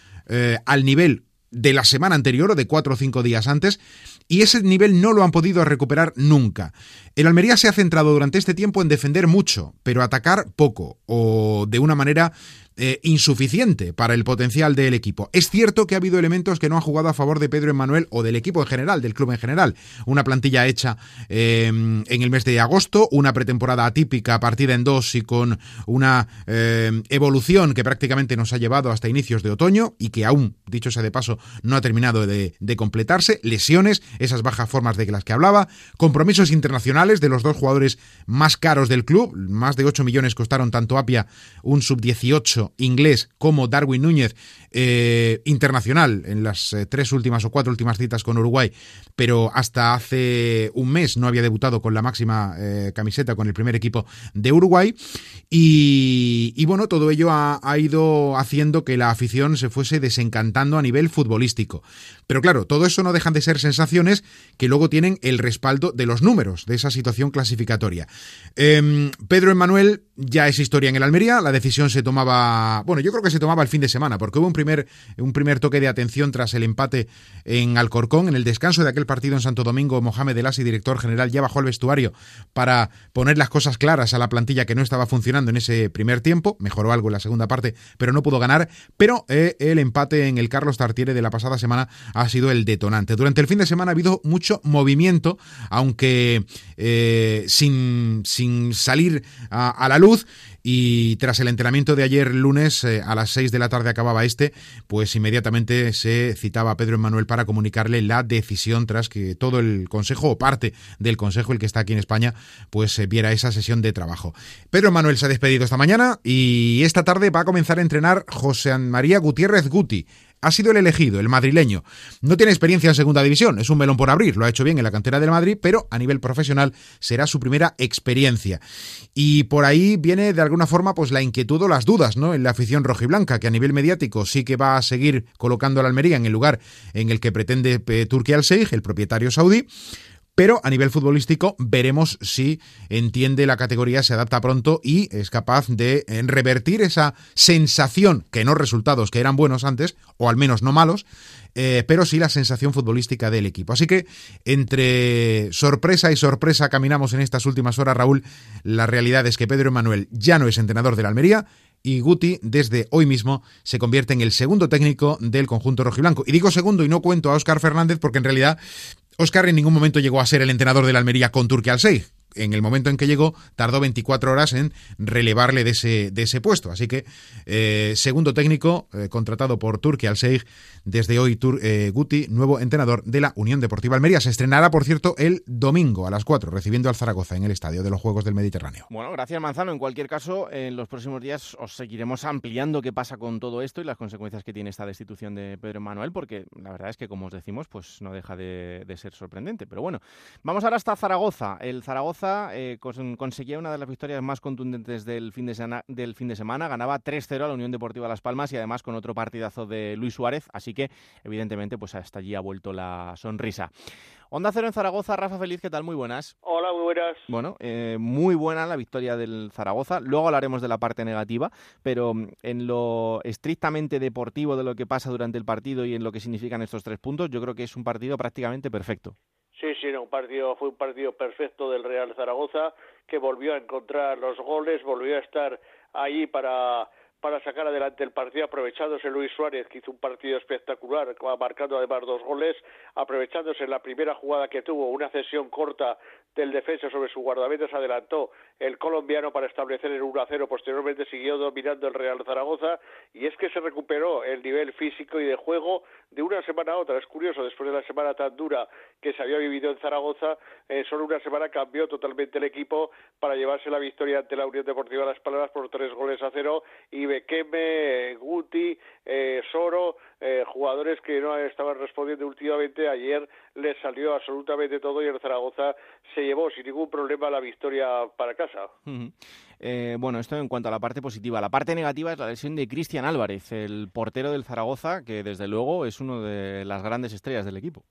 al nivel de la semana anterior o de cuatro o cinco días antes y ese nivel no lo han podido recuperar nunca. El Almería se ha centrado durante este tiempo en defender mucho, pero atacar poco o de una manera eh, insuficiente para el potencial del equipo. Es cierto que ha habido elementos que no han jugado a favor de Pedro Emanuel o del equipo en general, del club en general. Una plantilla hecha em, en el mes de agosto, una pretemporada atípica partida en dos y con una em, evolución que prácticamente nos ha llevado hasta inicios de otoño y que aún, dicho sea de paso, no ha terminado de, de completarse. Lesiones, esas bajas formas de las que hablaba, compromisos internacionales de los dos jugadores más caros del club, más de 8 millones costaron tanto Apia, un sub-18 inglés como Darwin Núñez eh, internacional en las eh, tres últimas o cuatro últimas citas con Uruguay, pero hasta hace un mes no había debutado con la máxima eh, camiseta con el primer equipo de Uruguay. Y, bueno, todo ello ha, ha, ido haciendo que la afición se fuese desencantando a nivel futbolístico. Pero claro, todo eso no dejan de ser sensaciones que luego tienen el respaldo de los números de esa situación clasificatoria. Em, Pedro Emanuel ya es historia en el Almería, la decisión se tomaba, bueno, yo creo que se tomaba el fin de semana, porque hubo un primer, un primer toque de atención tras el empate en Alcorcón, en el descanso de aquel partido en Santo Domingo, Mohamed Elasi, director general, ya bajó al vestuario para poner las cosas claras a la plantilla que no estaba funcionando en ese primer tiempo, mejoró algo en la segunda parte, pero no pudo ganar, pero eh, el empate en el Carlos Tartiere de la pasada semana ha sido el detonante. Durante el fin de semana ha habido mucho movimiento, aunque eh, sin, sin salir a, a la luz, y tras el entrenamiento de ayer lunes eh, a las 6 de la tarde acababa este, pues inmediatamente se citaba a Pedro Emanuel para comunicarle la decisión tras que todo el consejo o parte del consejo, el que está aquí en España, pues eh, viera esa sesión de trabajo. Pedro Emanuel se ha despedido esta mañana y esta tarde va a comenzar a entrenar José María Gutiérrez Guti, ha sido el elegido, el madrileño. No tiene experiencia en segunda división, es un melón por abrir, lo ha hecho bien en la cantera del Madrid, pero a nivel profesional será su primera experiencia. Y por ahí viene de alguna forma pues la inquietud o las dudas, ¿no? En la afición rojiblanca, que a nivel mediático sí que va a seguir colocando a la Almería en el lugar en el que pretende eh, Turquía al Sheikh, el propietario saudí pero a nivel futbolístico veremos si entiende la categoría, se adapta pronto y es capaz de eh, revertir esa sensación, que no resultados que eran buenos antes, o al menos no malos, eh, pero sí la sensación futbolística del equipo. Así que entre sorpresa y sorpresa caminamos en estas últimas horas, Raúl. La realidad es que Pedro Emanuel ya no es entrenador de la Almería y Guti desde hoy mismo se convierte en el segundo técnico del conjunto rojiblanco. Y digo segundo y no cuento a Óscar Fernández porque en realidad Oscar en ningún momento llegó a ser el entrenador de la Almería con Turquía al 6 en el momento en que llegó, tardó 24 horas en relevarle de ese, de ese puesto. Así que, eh, segundo técnico, eh, contratado por Turquía al Seig, desde hoy Tur eh, Guti, nuevo entrenador de la Unión Deportiva Almería. Se estrenará, por cierto, el domingo a las 4, recibiendo al Zaragoza en el Estadio de los Juegos del Mediterráneo. Bueno, gracias Manzano. En cualquier caso, en los próximos días os seguiremos ampliando qué pasa con todo esto y las consecuencias que tiene esta destitución de Pedro Manuel, porque la verdad es que, como os decimos, pues no deja de, de ser sorprendente. Pero bueno, vamos ahora hasta Zaragoza. El Zaragoza eh, conseguía una de las victorias más contundentes del fin de, del fin de semana. Ganaba 3-0 a la Unión Deportiva Las Palmas y además con otro partidazo de Luis Suárez. Así que, evidentemente, pues hasta allí ha vuelto la sonrisa. Onda Cero en Zaragoza, Rafa Feliz, ¿qué tal? Muy buenas. Hola, muy buenas. Bueno, eh, muy buena la victoria del Zaragoza. Luego hablaremos de la parte negativa, pero mm, en lo estrictamente deportivo de lo que pasa durante el partido y en lo que significan estos tres puntos, yo creo que es un partido prácticamente perfecto. Sí, sí, un partido, fue un partido perfecto del Real Zaragoza que volvió a encontrar los goles, volvió a estar ahí para para sacar adelante el partido, aprovechándose Luis Suárez, que hizo un partido espectacular, marcando además dos goles, aprovechándose la primera jugada que tuvo, una cesión corta del defensa sobre su guardameta, se adelantó el colombiano para establecer el 1 a 0, posteriormente siguió dominando el Real Zaragoza, y es que se recuperó el nivel físico y de juego de una semana a otra. Es curioso, después de la semana tan dura que se había vivido en Zaragoza, eh, solo una semana cambió totalmente el equipo para llevarse la victoria ante la Unión Deportiva Las Palmas por tres goles a cero y Bekeme, Guti, eh, Soro, eh, jugadores que no estaban respondiendo últimamente. Ayer les salió absolutamente todo y el Zaragoza se llevó sin ningún problema la victoria para casa. Eh, bueno, esto en cuanto a la parte positiva. La parte negativa es la lesión de Cristian Álvarez, el portero del Zaragoza, que desde luego es uno de las grandes estrellas del equipo.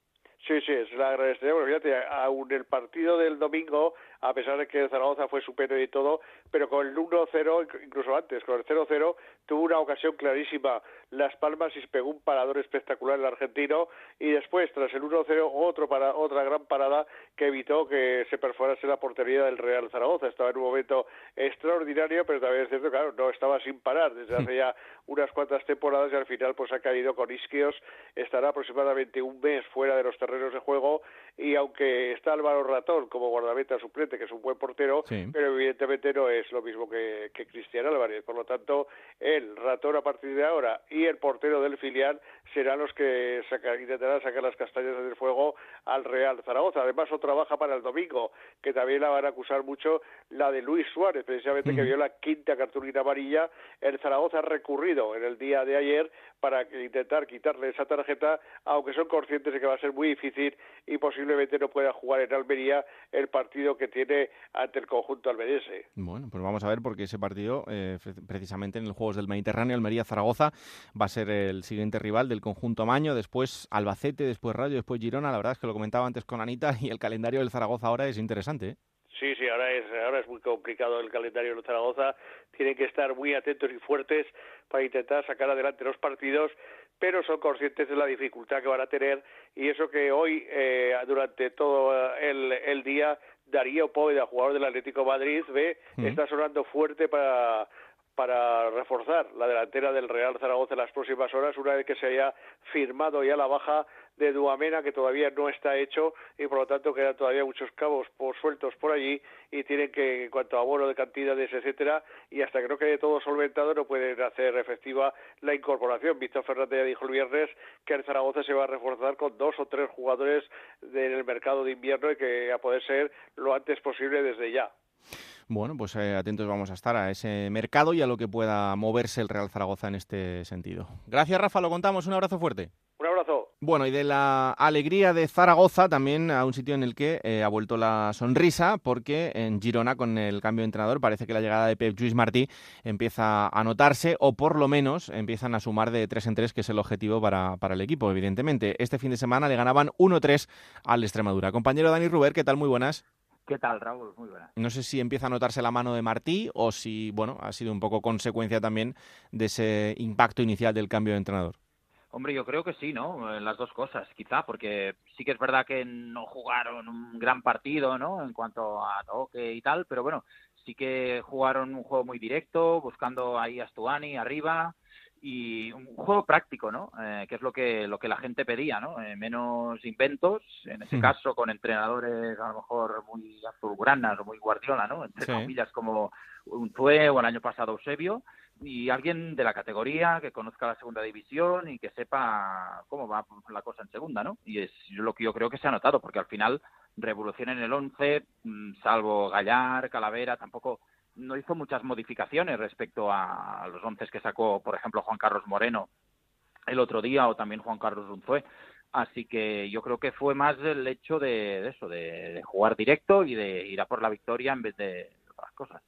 Sí, sí, es la gran estrella. Bueno, fíjate, aún el partido del domingo a pesar de que Zaragoza fue superior y todo, pero con el 1-0, incluso antes, con el 0-0, tuvo una ocasión clarísima Las Palmas y pegó un parador espectacular el argentino y después, tras el 1-0, otro para, otra gran parada que evitó que se perforase la portería del Real Zaragoza. Estaba en un momento extraordinario, pero también es cierto, claro, no estaba sin parar desde hace ya unas cuantas temporadas y al final pues ha caído con isquios, estará aproximadamente un mes fuera de los terrenos de juego y aunque está Álvaro Ratón como guardameta suplente evidentemente que es un buen portero, pero evidentemente no es lo mismo que, que Cristian Álvarez. Por lo tanto, el ratón a partir de ahora y el portero del filial serán los que intentarán sacar las castañas del fuego al Real Zaragoza. Además, otra baja para el domingo, que también la van a acusar mucho, la de Luis Suárez, precisamente que vio la quinta cartulina amarilla. El Zaragoza ha recurrido en el día de ayer para intentar quitarle esa tarjeta, aunque son conscientes de que va a ser muy difícil y posiblemente no pueda jugar en Almería el partido que tiene ante el conjunto almeriense. Bueno, pues vamos a ver porque ese partido, eh, precisamente en los Juegos del Mediterráneo, Almería-Zaragoza, va a ser el siguiente rival del conjunto Maño, después Albacete, después Rayo, después Girona. La verdad es que lo comentaba antes con Anita y el calendario del Zaragoza ahora es interesante. ¿eh? Sí, sí, ahora es, ahora es muy complicado el calendario de Zaragoza. Tienen que estar muy atentos y fuertes para intentar sacar adelante los partidos, pero son conscientes de la dificultad que van a tener y eso que hoy, eh, durante todo el, el día, Darío Poeda, jugador del Atlético Madrid, ve, está sonando fuerte para para reforzar la delantera del Real Zaragoza en las próximas horas, una vez que se haya firmado ya la baja de Duamena, que todavía no está hecho y por lo tanto quedan todavía muchos cabos por sueltos por allí y tienen que, en cuanto a abono de cantidades, etcétera, y hasta que no quede todo solventado no pueden hacer efectiva la incorporación. Víctor Fernández ya dijo el viernes que el Zaragoza se va a reforzar con dos o tres jugadores del mercado de invierno y que a poder ser lo antes posible desde ya. Bueno, pues eh, atentos vamos a estar a ese mercado y a lo que pueda moverse el Real Zaragoza en este sentido. Gracias, Rafa, lo contamos. Un abrazo fuerte. Bueno, y de la alegría de Zaragoza también a un sitio en el que eh, ha vuelto la sonrisa, porque en Girona, con el cambio de entrenador, parece que la llegada de Pep Luis Martí empieza a notarse, o por lo menos empiezan a sumar de tres en tres, que es el objetivo para, para el equipo, evidentemente. Este fin de semana le ganaban 1-3 al Extremadura. Compañero Dani Ruber, ¿qué tal? Muy buenas. ¿Qué tal, Raúl? Muy buena. No sé si empieza a notarse la mano de Martí o si, bueno, ha sido un poco consecuencia también de ese impacto inicial del cambio de entrenador. Hombre, yo creo que sí, ¿no? Las dos cosas, quizá, porque sí que es verdad que no jugaron un gran partido, ¿no? En cuanto a toque y tal, pero bueno, sí que jugaron un juego muy directo, buscando ahí a Stuani arriba, y un juego práctico, ¿no? Eh, que es lo que lo que la gente pedía, ¿no? Eh, menos inventos, en ese caso con entrenadores a lo mejor muy azulgranas o muy guardiola, ¿no? Entre comillas como un Tue o el año pasado Eusebio y alguien de la categoría que conozca la segunda división y que sepa cómo va la cosa en segunda, ¿no? Y es lo que yo creo que se ha notado, porque al final revolución en el 11, mm, salvo Gallar, Calavera, tampoco no hizo muchas modificaciones respecto a los once que sacó, por ejemplo, Juan Carlos Moreno el otro día o también Juan Carlos Unzué. Así que yo creo que fue más el hecho de, eso, de, jugar directo y de ir a por la victoria en vez de otras cosas.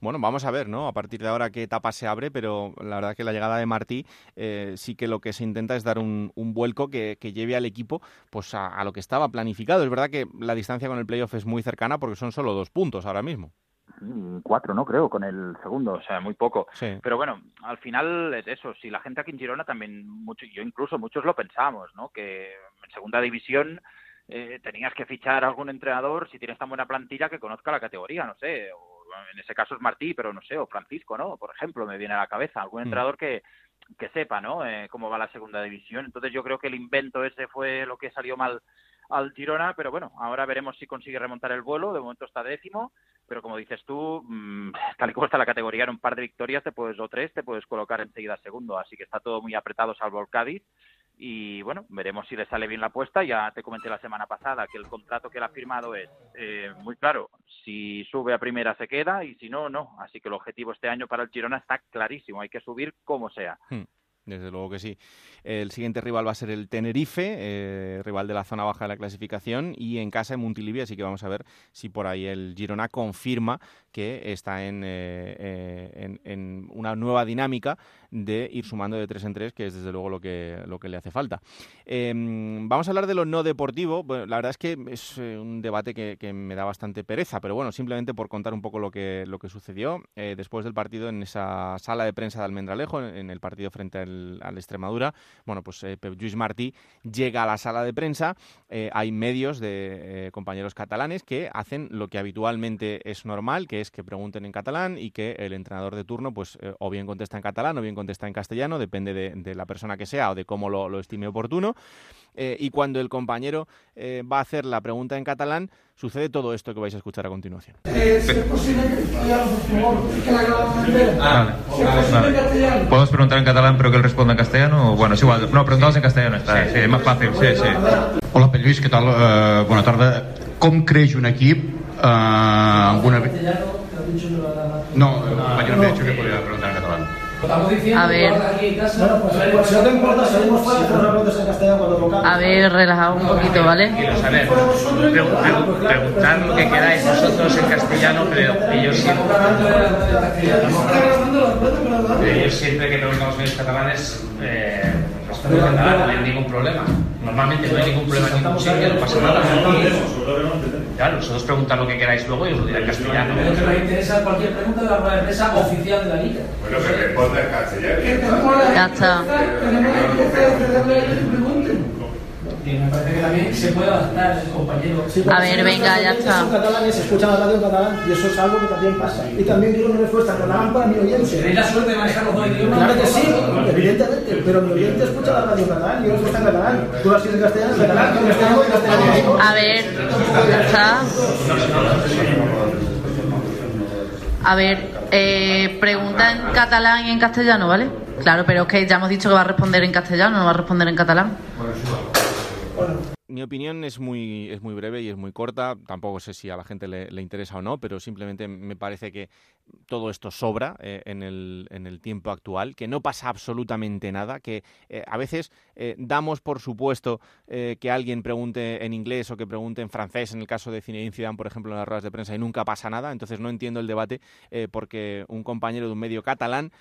Bueno, vamos a ver, ¿no? A partir de ahora qué etapa se abre, pero la verdad que la llegada de Martí eh, sí que lo que se intenta es dar un, vuelco que, lleve al equipo pues a, lo que estaba planificado. Es verdad que la distancia con el playoff es muy cercana porque son solo dos puntos ahora mismo. Mm, cuatro, ¿no? Creo, con el segundo, o sea, muy poco. Pero bueno, al final es eso, si la gente aquí en Girona también, mucho, yo incluso muchos lo pensamos, ¿no? Que en segunda división eh, tenías que fichar algún entrenador si tienes tan buena plantilla que conozca la categoría, no sé, o en ese caso es Martí, pero no sé, o Francisco, ¿no? Por ejemplo, me viene a la cabeza algún mm. entrenador que, que sepa, ¿no? Eh, cómo va la segunda división. Entonces yo creo que el invento ese fue lo que salió mal al Girona, pero bueno, ahora veremos si consigue remontar el vuelo, de momento está décimo, pero como dices tú, mm, tal y como está la categoría, en un par de victorias te puedes, o tres, te puedes colocar enseguida segundo, así que está todo muy apretado salvo el Cádiz, y bueno, veremos si le sale bien la apuesta, ya te comenté la semana pasada que el contrato que él ha firmado es eh, muy claro, si sube a primera se queda y si no, no, así que el objetivo este año para el Girona está clarísimo, hay que subir como sea. Hmm. Desde luego que sí. El siguiente rival va a ser el Tenerife, eh, rival de la zona baja de la clasificación, y en casa en Montilivi, así que vamos a ver si por ahí el Girona confirma que está en, eh, eh, en, una nueva dinámica de ir sumando de tres en tres, que es desde luego lo que, lo que le hace falta. Em, vamos a hablar de lo no deportivo. la verdad es que es un debate que, me da bastante pereza, pero bueno, simplemente por contar un poco lo que, lo que sucedió después del partido en esa sala de prensa de Almendralejo, en, el partido frente al al, Extremadura. Bueno, pues eh, Pep Lluís Martí llega a la sala de prensa. Eh, hay medios de eh, compañeros catalanes que hacen lo que habitualmente es normal, que es que pregunten en catalán y que el entrenador de turno, pues o bien contesta en catalán o bien contesta en castellano, depende de, la persona que sea o de cómo lo, lo estime oportuno. y cuando el compañero va a hacer la pregunta en catalán, sucede todo esto que vais a escuchar a continuación. ¿Podemos preguntar en catalán pero que él responda en castellano? Bueno, es igual. No, preguntamos en castellano, está, sí, es más fácil, sí, sí. Hola, Lluís, què tal? Uh, bona tarda. Com creix un equip? Uh, alguna... No, compañero me ha dicho que podía catalán. A ver. A ver, relajado un poquito, ¿vale? preguntar lo que queráis vosotros en castellano, pero ellos siempre. Ellos siempre que preguntamos medios catalanes, eh, responden en catalán, no hay ningún problema. Normalmente no hay ningún problema en ningún sitio, no pasa nada. Claro, vosotros preguntad lo que queráis luego y os lo diré en castellano. Pero que me interesa cualquier pregunta de la de prensa oficial de la liga. Bueno, que responda en castellano. Ya está me parece que también se puede adaptar el compañero. a ver, venga, ya está. Son catalanes, escuchan la radio en catalán y eso es algo que también pasa. Y también quiero una respuesta en catalán para mi oyente. ¿Tenéis la suerte de manejar los dos idiomas? Claro que sí, evidentemente, pero mi oyente escucha la radio en catalán y yo respuesta en catalán. Tú la en castellano, en catalán, en castellano, en castellano. A ver, ya está. A ver, eh, pregunta en catalán y en castellano, ¿vale? Claro, pero es que ya hemos dicho que va a responder en castellano, no va a responder en catalán. Mi opinión es muy, es muy breve y es muy corta. Tampoco sé si a la gente le, le interesa o no, pero simplemente me parece que todo esto sobra eh, en, el, en, el, tiempo actual, que no pasa absolutamente nada, que eh, a veces eh, damos por supuesto que alguien pregunte en inglés o que pregunte en francés, en el caso de Zinedine Zidane, por ejemplo, en las ruedas de prensa, y nunca pasa nada. Entonces no entiendo el debate porque un compañero de un medio catalán,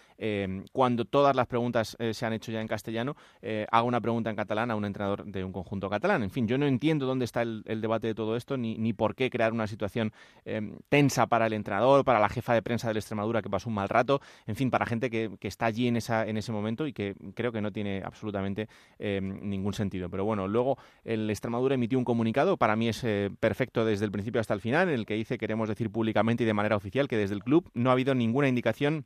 cuando todas las preguntas se han hecho ya en castellano, haga una pregunta en catalán a un entrenador de un conjunto catalán. En fin, yo no entiendo dónde está el, el debate de todo esto, ni, ni, por qué crear una situación tensa para el entrenador, para la jefa de prensa de la Extremadura que pasó un mal rato, en fin, para gente que, está allí en, esa, en ese momento y que creo que no tiene absolutamente eh, ningún sentido. Pero bueno, luego el Extremadura emitió un comunicado, para mí es eh, perfecto desde el principio hasta el final, en el que dice queremos decir públicamente y de manera oficial que desde el club no ha habido ninguna indicación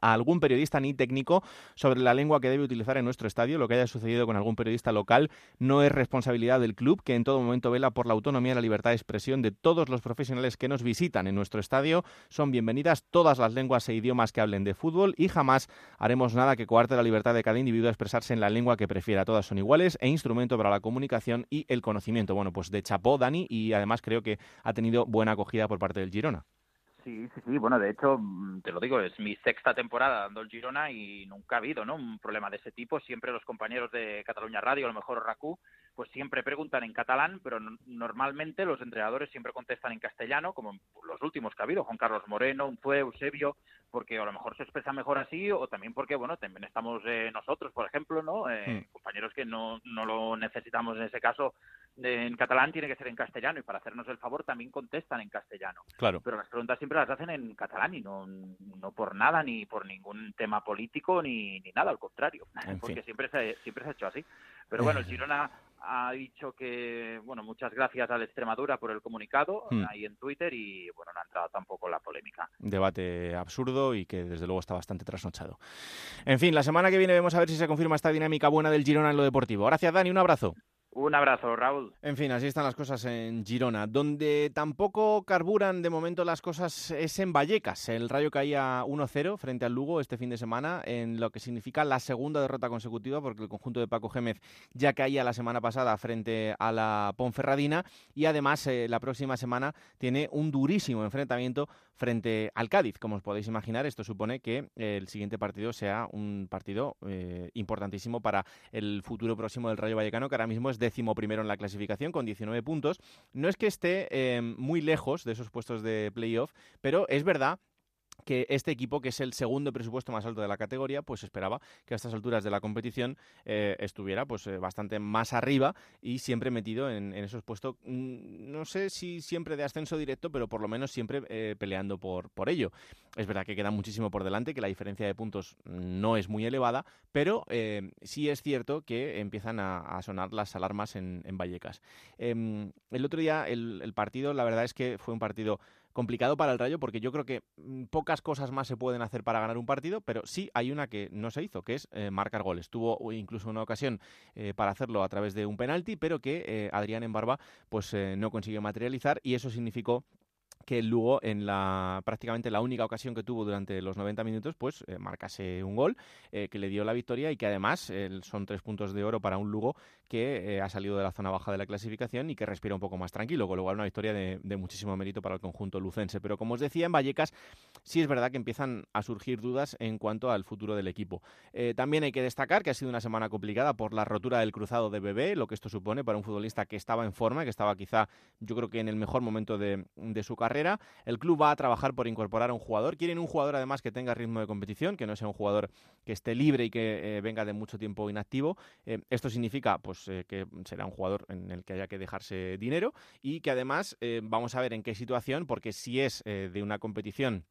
a algún periodista ni técnico sobre la lengua que debe utilizar en nuestro estadio. Lo que haya sucedido con algún periodista local no es responsabilidad del club, que en todo momento vela por la autonomía y la libertad de expresión de todos los profesionales que nos visitan en nuestro estadio. Son bienvenidas todas las lenguas e idiomas que hablen de fútbol y jamás haremos nada que coarte la libertad de cada individuo a expresarse en la lengua que prefiera. Todas son iguales e instrumento para la comunicación y el conocimiento. Bueno, pues de chapó, Dani, y además creo que ha tenido buena acogida por parte del Girona. Sí, sí, sí. Bueno, de hecho, mm, te lo digo, es mi sexta temporada dando el Girona y nunca ha habido ¿no? un problema de ese tipo. Siempre los compañeros de Cataluña Radio, a lo mejor RACU, pues siempre preguntan en catalán, pero normalmente los entrenadores siempre contestan en castellano, como los últimos que ha habido, Juan Carlos Moreno, Unfue, Eusebio, porque a lo mejor se expresa mejor así o también porque, bueno, también estamos eh, nosotros, por ejemplo, ¿no? Eh, hmm. Compañeros que no, no lo necesitamos en ese caso en catalán tiene que ser en castellano y para hacernos el favor también contestan en castellano. Claro. Pero las preguntas siempre las hacen en catalán y no, no por nada, ni por ningún tema político, ni, ni nada, al contrario, porque siempre se, siempre se ha hecho así. Pero bueno, el Girona ha dicho que, bueno, muchas gracias a la Extremadura por el comunicado hmm. ahí en Twitter y, bueno, no ha entrado tampoco la polémica. Debate absurdo y que desde luego está bastante trasnochado. En fin, la semana que viene vemos a ver si se confirma esta dinámica buena del Girona en lo deportivo. Gracias, Dani, un abrazo. Un abrazo, Raúl. En fin, así están las cosas en Girona. Donde tampoco carburan de momento las cosas es en Vallecas. El Rayo caía 1-0 frente al Lugo este fin de semana, en lo que significa la segunda derrota consecutiva, porque el conjunto de Paco Gémez ya caía la semana pasada frente a la Ponferradina. Y además, eh, la próxima semana tiene un durísimo enfrentamiento frente al Cádiz. Como os podéis imaginar, esto supone que el siguiente partido sea un partido eh, importantísimo para el futuro próximo del Rayo Vallecano, que ahora mismo es décimo primero en la clasificación con 19 puntos. No es que esté eh, muy lejos de esos puestos de playoff, pero es verdad que este equipo, que es el segundo presupuesto más alto de la categoría, pues esperaba que a estas alturas de la competición eh, estuviera pues eh, bastante más arriba y siempre metido en, esos puestos, mm, no sé si siempre de ascenso directo, pero por lo menos siempre eh, peleando por, por ello. Es verdad que queda muchísimo por delante, que la diferencia de puntos no es muy elevada, pero sí es cierto que empiezan a, sonar las alarmas en, Vallecas. Em, el otro día el partido, la verdad es que fue un partido complicado para el Rayo porque yo creo que mm, pocas cosas más se pueden hacer para ganar un partido, pero sí hay una que no se hizo, que es eh, marcar goles. Tuvo incluso una ocasión eh, para hacerlo a través de un penalti, pero que eh, Adrián en Barba pues no consiguió materializar y eso significó que el Lugo en la prácticamente la única ocasión que tuvo durante los 90 minutos pues eh, marcase un gol eh, que le dio la victoria y que además eh, son tres puntos de oro para un Lugo que ha salido de la zona baja de la clasificación y que respira un poco más tranquilo, con lo cual una victoria de, muchísimo mérito para el conjunto lucense. Pero como os decía, en Vallecas sí es verdad que empiezan a surgir dudas en cuanto al futuro del equipo. también hay que destacar que ha sido una semana complicada por la rotura del cruzado de Bebé, lo que esto supone para un futbolista que estaba en forma, que estaba quizá yo creo que en el mejor momento de su carrera el club va a trabajar por incorporar a un jugador. Quieren un jugador además que tenga ritmo de competición, que no sea un jugador que esté libre y que eh, venga de mucho tiempo inactivo. Eh, esto significa pues eh, que será un jugador en el que haya que dejarse dinero y que además vamos a ver en qué situación, porque si es de una competición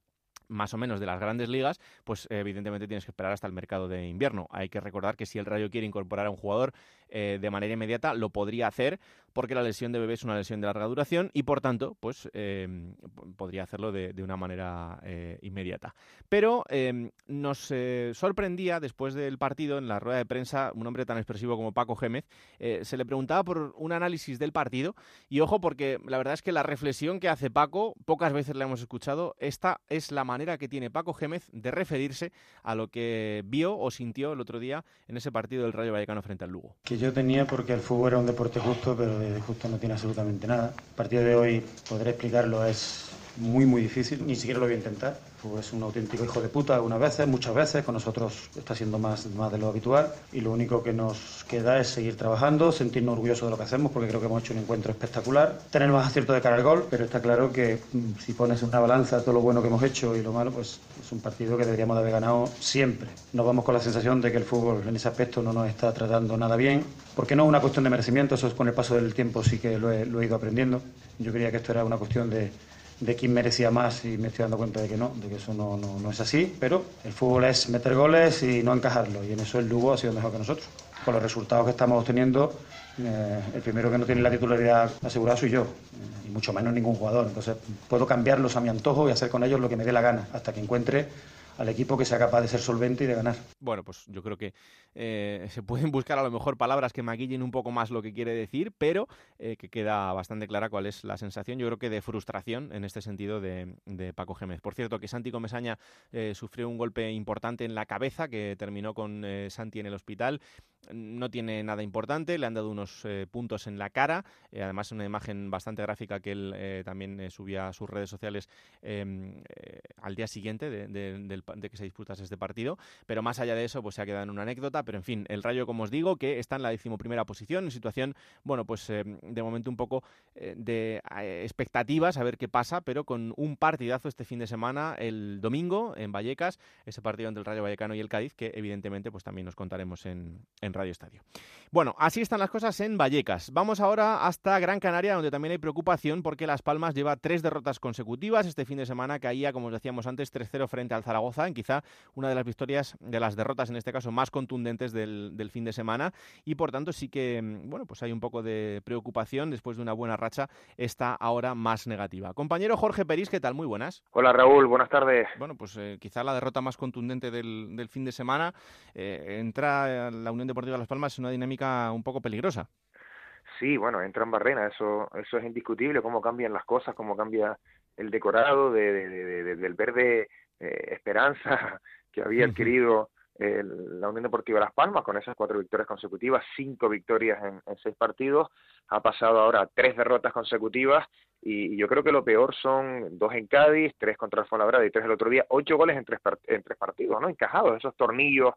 más o menos de las grandes ligas, pues evidentemente tienes que esperar hasta el mercado de invierno. Hay que recordar que si el Rayo quiere incorporar a un jugador de manera inmediata, lo podría hacer porque la lesión de bebé es una lesión de larga duración y por tanto, pues em, podría hacerlo de, una manera eh, inmediata. Pero em, nos eh, sorprendía después del partido, en la rueda de prensa, un hombre tan expresivo como Paco Gémez, eh, se le preguntaba por un análisis del partido y ojo porque la verdad es que la reflexión que hace Paco, pocas veces la hemos escuchado, esta es la manera que tiene Paco Gémez de referirse a lo que vio o sintió el otro día en ese partido del Rayo Vallecano frente al Lugo. Que yo tenía porque el fútbol era un deporte justo, pero de justo no tiene absolutamente nada. A partir de hoy podré explicarlo, es muy muy difícil, ni siquiera lo voy a intentar es un auténtico hijo de puta algunas veces, muchas veces, con nosotros está siendo más, más de lo habitual y lo único que nos queda es seguir trabajando, sentirnos orgullosos de lo que hacemos porque creo que hemos hecho un encuentro espectacular, tener más acierto de cara al gol, pero está claro que mm, si pones una balanza todo lo bueno que hemos hecho y lo malo, pues es un partido que deberíamos de haber ganado siempre. Nos vamos con la sensación de que el fútbol en ese aspecto no nos está tratando nada bien, porque no es una cuestión de merecimiento, eso es con el paso del tiempo sí que lo he, lo he ido aprendiendo. Yo creía que esto era una cuestión de de quién merecía más y me estoy dando cuenta de que no, de que eso no, no, es así, pero el fútbol es meter goles y no encajarlo y en eso el Lugo ha sido mejor que nosotros. Con los resultados que estamos obteniendo, eh, el primero que no tiene la titularidad asegurada soy yo, eh, y mucho menos ningún jugador. Entonces puedo cambiarlos a mi antojo y hacer con ellos lo que me dé la gana, hasta que encuentre al equipo que sea capaz de ser solvente y de ganar. Bueno, pues yo creo que eh, se pueden buscar a lo mejor palabras que maquillen un poco más lo que quiere decir, pero eh, que queda bastante clara cuál es la sensación, yo creo que de frustración en este sentido de, Paco Gémez. Por cierto, que Santi Comesaña eh, sufrió un golpe importante en la cabeza que terminó con Santi en el hospital no tiene nada importante, le han dado unos puntos en la cara, eh, además una imagen bastante gráfica que él también subía a sus redes sociales em, al día siguiente de, que se disputase este partido, pero más allá de eso pues se ha quedado en una anécdota, pero en fin, el Rayo como os digo que está en la decimoprimera posición, en situación, bueno pues de momento un poco de expectativas a ver qué pasa, pero con un partidazo este fin de semana el domingo en Vallecas, ese partido entre el Rayo Vallecano y el Cádiz que evidentemente pues también nos contaremos en Radio Estadio. Bueno, así están las cosas en Vallecas. Vamos ahora hasta Gran Canaria, donde también hay preocupación porque Las Palmas lleva tres derrotas consecutivas. Este fin de semana caía, como os decíamos antes, 3-0 frente al Zaragoza, en quizá una de las victorias, de las derrotas en este caso, más contundentes del, fin de semana. Y por tanto, sí que, mm, bueno, pues hay un poco de preocupación después de una buena racha, está ahora más negativa. Compañero Jorge Peris, ¿qué tal? Muy buenas. Hola Raúl, buenas tardes. Bueno, pues eh, quizá la derrota más contundente del, fin de semana. Eh, entra la Unión Deportiva de Las Palmas es una dinámica un poco peligrosa. Sí, bueno, entra en Barrena, eso, eso es indiscutible, cómo cambian las cosas, cómo cambia el decorado de, del verde eh, esperanza que había adquirido la Unión Deportiva Las Palmas con esas cuatro victorias consecutivas, cinco victorias en, seis partidos, ha pasado ahora tres derrotas consecutivas y, yo creo que lo peor son dos en Cádiz, tres contra el Fuenlabrada y tres el otro día, ocho goles en tres, en tres partidos, ¿no? Encajados, esos tornillos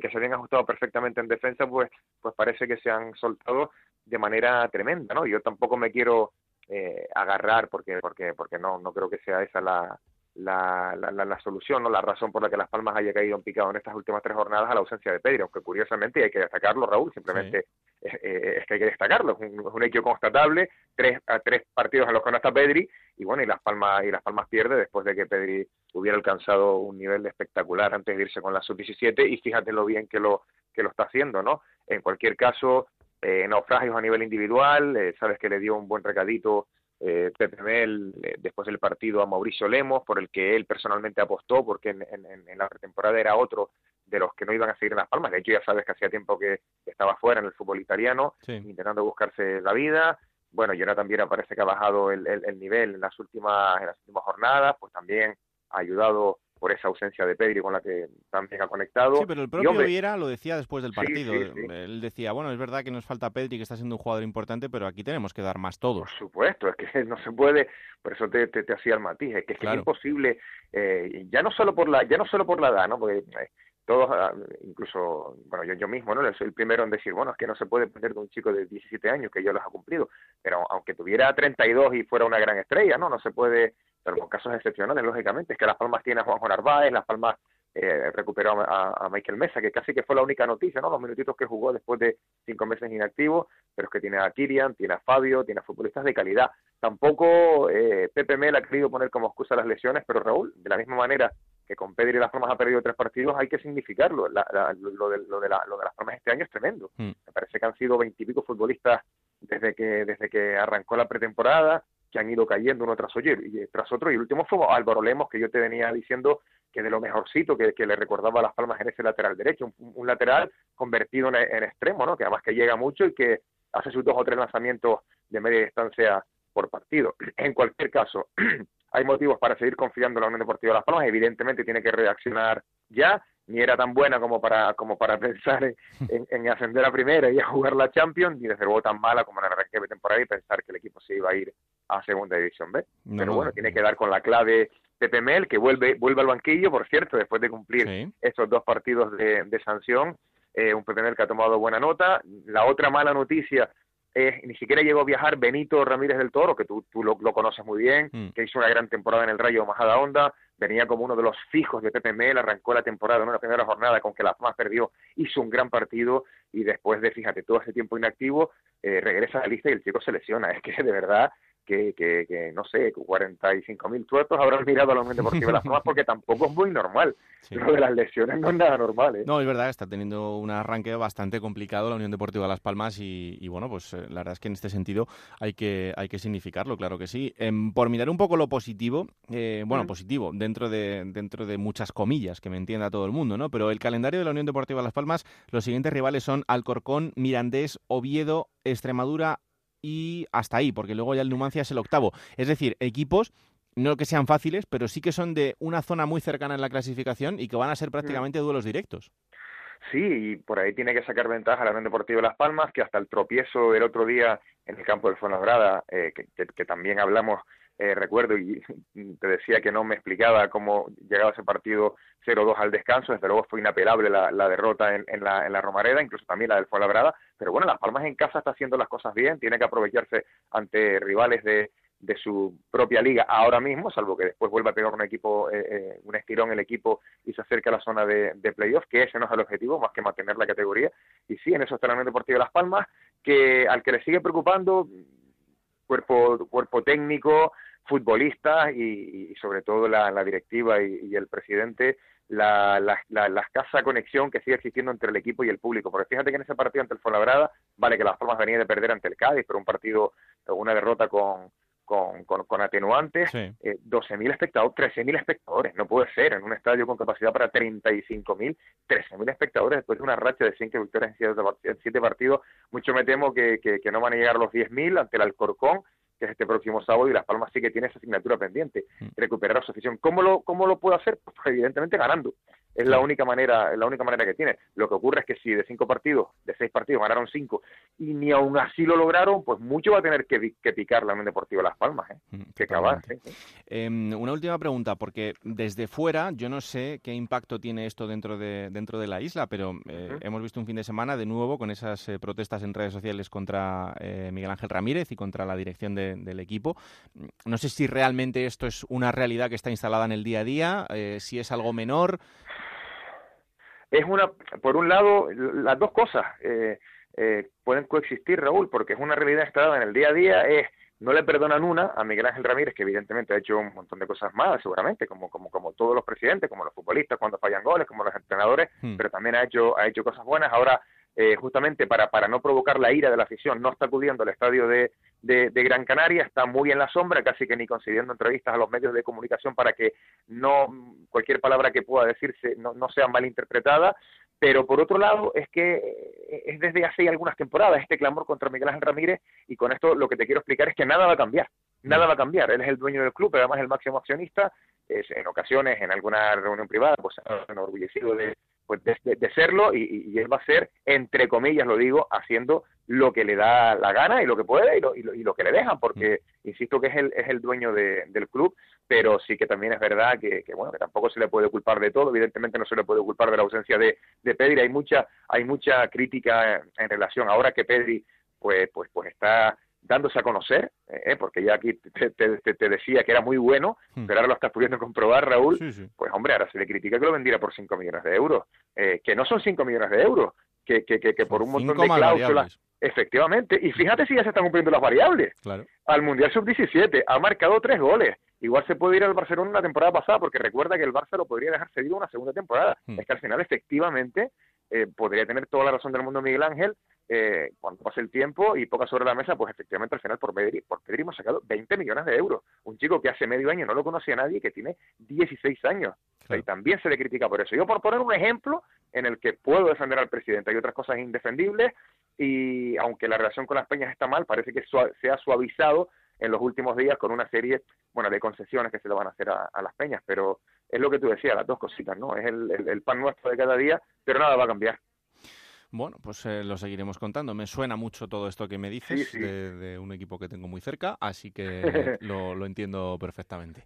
que se habían ajustado perfectamente en defensa, pues, pues parece que se han soltado de manera tremenda, ¿no? Yo tampoco me quiero eh, agarrar porque, porque, porque no, no creo que sea esa la, la, la, la, solución, no la razón por la que Las Palmas haya caído en picado en estas últimas tres jornadas a la ausencia de Pedri, aunque curiosamente hay que destacarlo, Raúl, simplemente eh, es, que hay que destacarlo, es un, hecho constatable, tres, a tres partidos en los que no está Pedri, y bueno, y Las Palmas, y Las Palmas pierde después de que Pedri hubiera alcanzado un nivel espectacular antes de irse con la sub-17, y fíjate lo bien que lo, que lo está haciendo, ¿no? En cualquier caso, eh, naufragios a nivel individual, eh, sabes que le dio un buen recadito eh, Pepe Mel eh, después del partido a Mauricio Lemos, por el que él personalmente apostó, porque en, en, la pretemporada era otro de los que no iban a seguir en Las Palmas. De hecho, ya sabes que hacía tiempo que estaba fuera en el fútbol italiano, intentando buscarse la vida. Bueno, y ahora también parece que ha bajado el, el, nivel en las últimas en las últimas jornadas, pues también ha ayudado por esa ausencia de Pedri con la que también ha conectado. Sí, pero el propio Viera lo decía después del partido. Él decía, bueno, es verdad que nos falta Pedri, que está siendo un jugador importante, pero aquí tenemos que dar más todos. Por supuesto, es que no se puede, por eso te, te, hacía el matiz, es que es, imposible, eh, ya no solo por la ya no solo por la edad, ¿no? Porque eh, todos, ah, incluso, bueno, yo, yo mismo, ¿no? Soy el primero en decir, bueno, es que no se puede perder de un chico de 17 años que ya los ha cumplido, pero aunque tuviera 32 y fuera una gran estrella, ¿no? No se puede, pero casos excepcionales, lógicamente, es que Las Palmas tiene a Juan Narváez, Las Palmas eh, recuperó a, Michael Mesa, que casi que fue la única noticia, ¿no? Los minutitos que jugó después de cinco meses inactivo, pero es que tiene a Kirian, tiene a Fabio, tiene a futbolistas de calidad. Tampoco eh, Pepe Mel ha querido poner como excusa las lesiones, pero Raúl, de la misma manera que con Pedri Las Palmas ha perdido tres partidos, hay que significarlo. lo, de, lo, de Las Palmas este año es tremendo. Mm. Me parece que han sido veintipico futbolistas desde que, desde que arrancó la pretemporada, que han ido cayendo uno tras, otro, y, tras otro. Y el último fue Álvaro Lemos, que yo te venía diciendo que de lo mejorcito que, le recordaba a Las Palmas en ese lateral derecho, un, lateral convertido en, en, extremo, ¿no? que además que llega mucho y que hace sus dos o tres lanzamientos de media distancia por partido. En cualquier caso, hay motivos para seguir confiando en la Unión Deportiva de Las Palmas. Evidentemente tiene que reaccionar ya. Ni era tan buena como para como para pensar en, ascender a primera y a jugar la Champions, ni desde luego tan mala como en el arranque de temporada y pensar que el equipo se iba a ir a Segunda División B. Pero bueno, tiene que dar con la clave Pepe Mel, que vuelve vuelve al banquillo, por cierto, después de cumplir esos dos partidos de, de sanción. Eh, un Pepe Mel que ha tomado buena nota. La otra mala noticia ni siquiera llegó a viajar Benito Ramírez del Toro, que tú, tú lo, conoces muy bien, mm. que hizo una gran temporada en el Rayo Majada Onda, venía como uno de los fijos de Pepe Mel, arrancó la temporada en una primera jornada con que la más perdió, hizo un gran partido y después de, fíjate, todo ese tiempo inactivo, eh, regresa a la lista y el chico se lesiona. Es que de verdad que, que, que no sé, 45 mil tuertos habrán mirado a la Unión Deportiva de Las Palmas porque tampoco es muy normal. Lo de las lesiones no es nada normal. ¿eh? No, es verdad, está teniendo un arranque bastante complicado la Unión Deportiva de Las Palmas y, bueno, pues eh, la verdad es que en este sentido hay que, hay que significarlo, claro que sí. Em, por mirar un poco lo positivo, eh, bueno, mm. positivo, dentro de, dentro de muchas comillas, que me entienda todo el mundo, ¿no? Pero el calendario de la Unión Deportiva de Las Palmas, los siguientes rivales son Alcorcón, Mirandés, Oviedo, Extremadura, y hasta ahí, porque luego ya el Numancia es el octavo. Es decir, equipos no que sean fáciles, pero sí que son de una zona muy cercana en la clasificación y que van a ser prácticamente duelos directos. Sí, y por ahí tiene que sacar ventaja la Unión Deportiva de Las Palmas, que hasta el tropiezo del otro día en el campo del Fuenlabrada, eh, que, también hablamos, eh, recuerdo, y te decía que no me explicaba cómo llegaba ese partido 0-2 al descanso, desde luego fue inapelable la, derrota en, la, en la Romareda, incluso también la del Fuenlabrada, pero bueno, Las Palmas en casa está haciendo las cosas bien, tiene que aprovecharse ante rivales de, de su propia liga ahora mismo, salvo que después vuelva a pegar un equipo, eh, eh, un estirón el equipo y se acerque a la zona de, de playoff, que ese no es el objetivo, más que mantener la categoría. Y sí, en eso está la Unión Las Palmas, que al que le sigue preocupando, cuerpo, cuerpo técnico, futbolistas y, sobre todo la, directiva y, el presidente, la, la, la, escasa conexión que sigue existiendo entre el equipo y el público. Porque fíjate que en ese partido ante el Fuenlabrada, vale que Las Palmas venía de perder ante el Cádiz, pero un partido, una derrota con, con, con, atenuantes, eh, 12.000 espectadores, 13.000 espectadores, no puede ser, en un estadio con capacidad para 35.000, 13.000 espectadores después de una racha de 5 victorias en 7 partidos, mucho me temo que, que, no van a llegar los 10.000 ante el Alcorcón, que es este próximo sábado, y Las Palmas sí que tiene esa asignatura pendiente, mm. recuperar su afición. ¿Cómo lo, cómo lo puede hacer? Pues evidentemente ganando. Es la única manera, es la única manera que tiene. Lo que ocurre es que si de cinco partidos, de seis partidos ganaron cinco y ni aún así lo lograron, pues mucho va a tener que, picar la Unión Deportiva Las Palmas, ¿eh? Mm, que acabar. Em, una última pregunta, porque desde fuera yo no sé qué impacto tiene esto dentro de, dentro de la isla, pero eh, hemos visto un fin de semana de nuevo con esas eh, protestas en redes sociales contra Miguel Ángel Ramírez y contra la dirección del equipo. Mm, no sé si realmente esto es una realidad que está instalada en el día a día, si es algo menor. Es una, por un lado, las dos cosas eh, eh, pueden coexistir, Raúl, porque es una realidad instalada en el día a día, es no le perdonan una a Miguel Ángel Ramírez, que evidentemente ha hecho un montón de cosas malas, seguramente, como, como, como todos los presidentes, como los futbolistas cuando fallan goles, como los entrenadores, hmm. pero también ha hecho, ha hecho cosas buenas. Ahora eh, justamente para, para no provocar la ira de la afición, no está acudiendo al estadio de, de, Gran Canaria, está muy en la sombra, casi que ni concediendo entrevistas a los medios de comunicación para que no cualquier palabra que pueda decirse no, no sea malinterpretada. Pero por otro lado, es que eh, es desde hace algunas temporadas este clamor contra Miguel Ángel Ramírez y con esto lo que te quiero explicar es que nada va a cambiar. Nada va a cambiar. Él es el dueño del club, pero además el máximo accionista. Es, en ocasiones, en alguna reunión privada, pues ha enorgullecido de, pues de, serlo y, él va a ser, entre comillas lo digo, haciendo lo que le da la gana y lo que puede y lo, y lo, que le dejan, porque mm. insisto que es el, es el dueño del club, pero sí que también es verdad que, bueno, que tampoco se le puede culpar de todo, evidentemente no se le puede culpar de la ausencia de, de Pedri, hay mucha, hay mucha crítica en, relación ahora que Pedri pues, pues, pues está dándose a conocer, eh, porque ya aquí te, te, decía que era muy bueno, hmm. pero ahora lo estás pudiendo comprobar, Raúl, pues hombre, ahora se le critica que lo vendiera por 5 millones de euros, eh, que no son 5 millones de euros, que, que, que, por un montón de cláusulas... Efectivamente, y fíjate si ya se están cumpliendo las variables. Al Mundial Sub-17 ha marcado tres goles. Igual se puede ir al Barcelona la temporada pasada, porque recuerda que el Barça lo podría dejar cedido una segunda temporada. Hmm. Es que al final, efectivamente, eh, podría tener toda la razón del mundo Miguel Ángel, eh, cuando pase el tiempo y poca sobre la mesa, pues efectivamente al final por Pedri, por Pedri hemos sacado 20 millones de euros. Un chico que hace medio año no lo conocía nadie y que tiene 16 años. Y también se le critica por eso. Yo por poner un ejemplo en el que puedo defender al presidente, hay otras cosas indefendibles y aunque la relación con las peñas está mal, parece que se ha suavizado en los últimos días con una serie bueno de concesiones que se le van a hacer a, las peñas, pero es lo que tú decías, las dos cositas, ¿no? Es el pan nuestro de cada día, pero nada va a cambiar. Bueno, pues eh, lo seguiremos contando. Me suena mucho todo esto que me dices De, un equipo que tengo muy cerca, así que lo, lo entiendo perfectamente.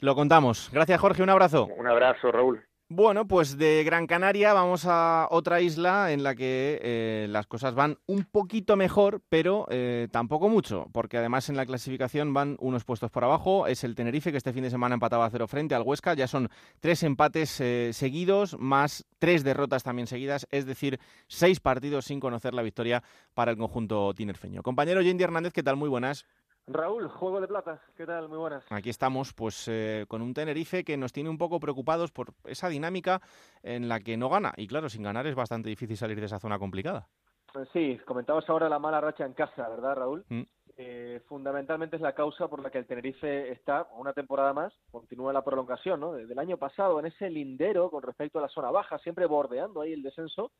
Lo contamos. Gracias, Jorge. Un abrazo. Un abrazo, Raúl. Bueno, pues de Gran Canaria vamos a otra isla en la que eh, las cosas van un poquito mejor, pero eh, tampoco mucho, porque además en la clasificación van unos puestos por abajo. Es el Tenerife que este fin de semana empataba a cero frente al Huesca. Ya son tres empates eh, seguidos, más tres derrotas también seguidas, es decir, seis partidos sin conocer la victoria para el conjunto tinerfeño. Compañero Yendi Hernández, ¿qué tal? Muy buenas. Raúl, Juego de Plata, ¿qué tal? Muy buenas. Aquí estamos, pues eh, con un Tenerife que nos tiene un poco preocupados por esa dinámica en la que no gana. Y claro, sin ganar es bastante difícil salir de esa zona complicada. Pues sí, comentabas ahora la mala racha en casa, ¿verdad, Raúl? Mm. Eh, fundamentalmente es la causa por la que el Tenerife está una temporada más, continúa la prolongación, ¿no? Desde el año pasado, en ese lindero con respecto a la zona baja, siempre bordeando ahí el descenso,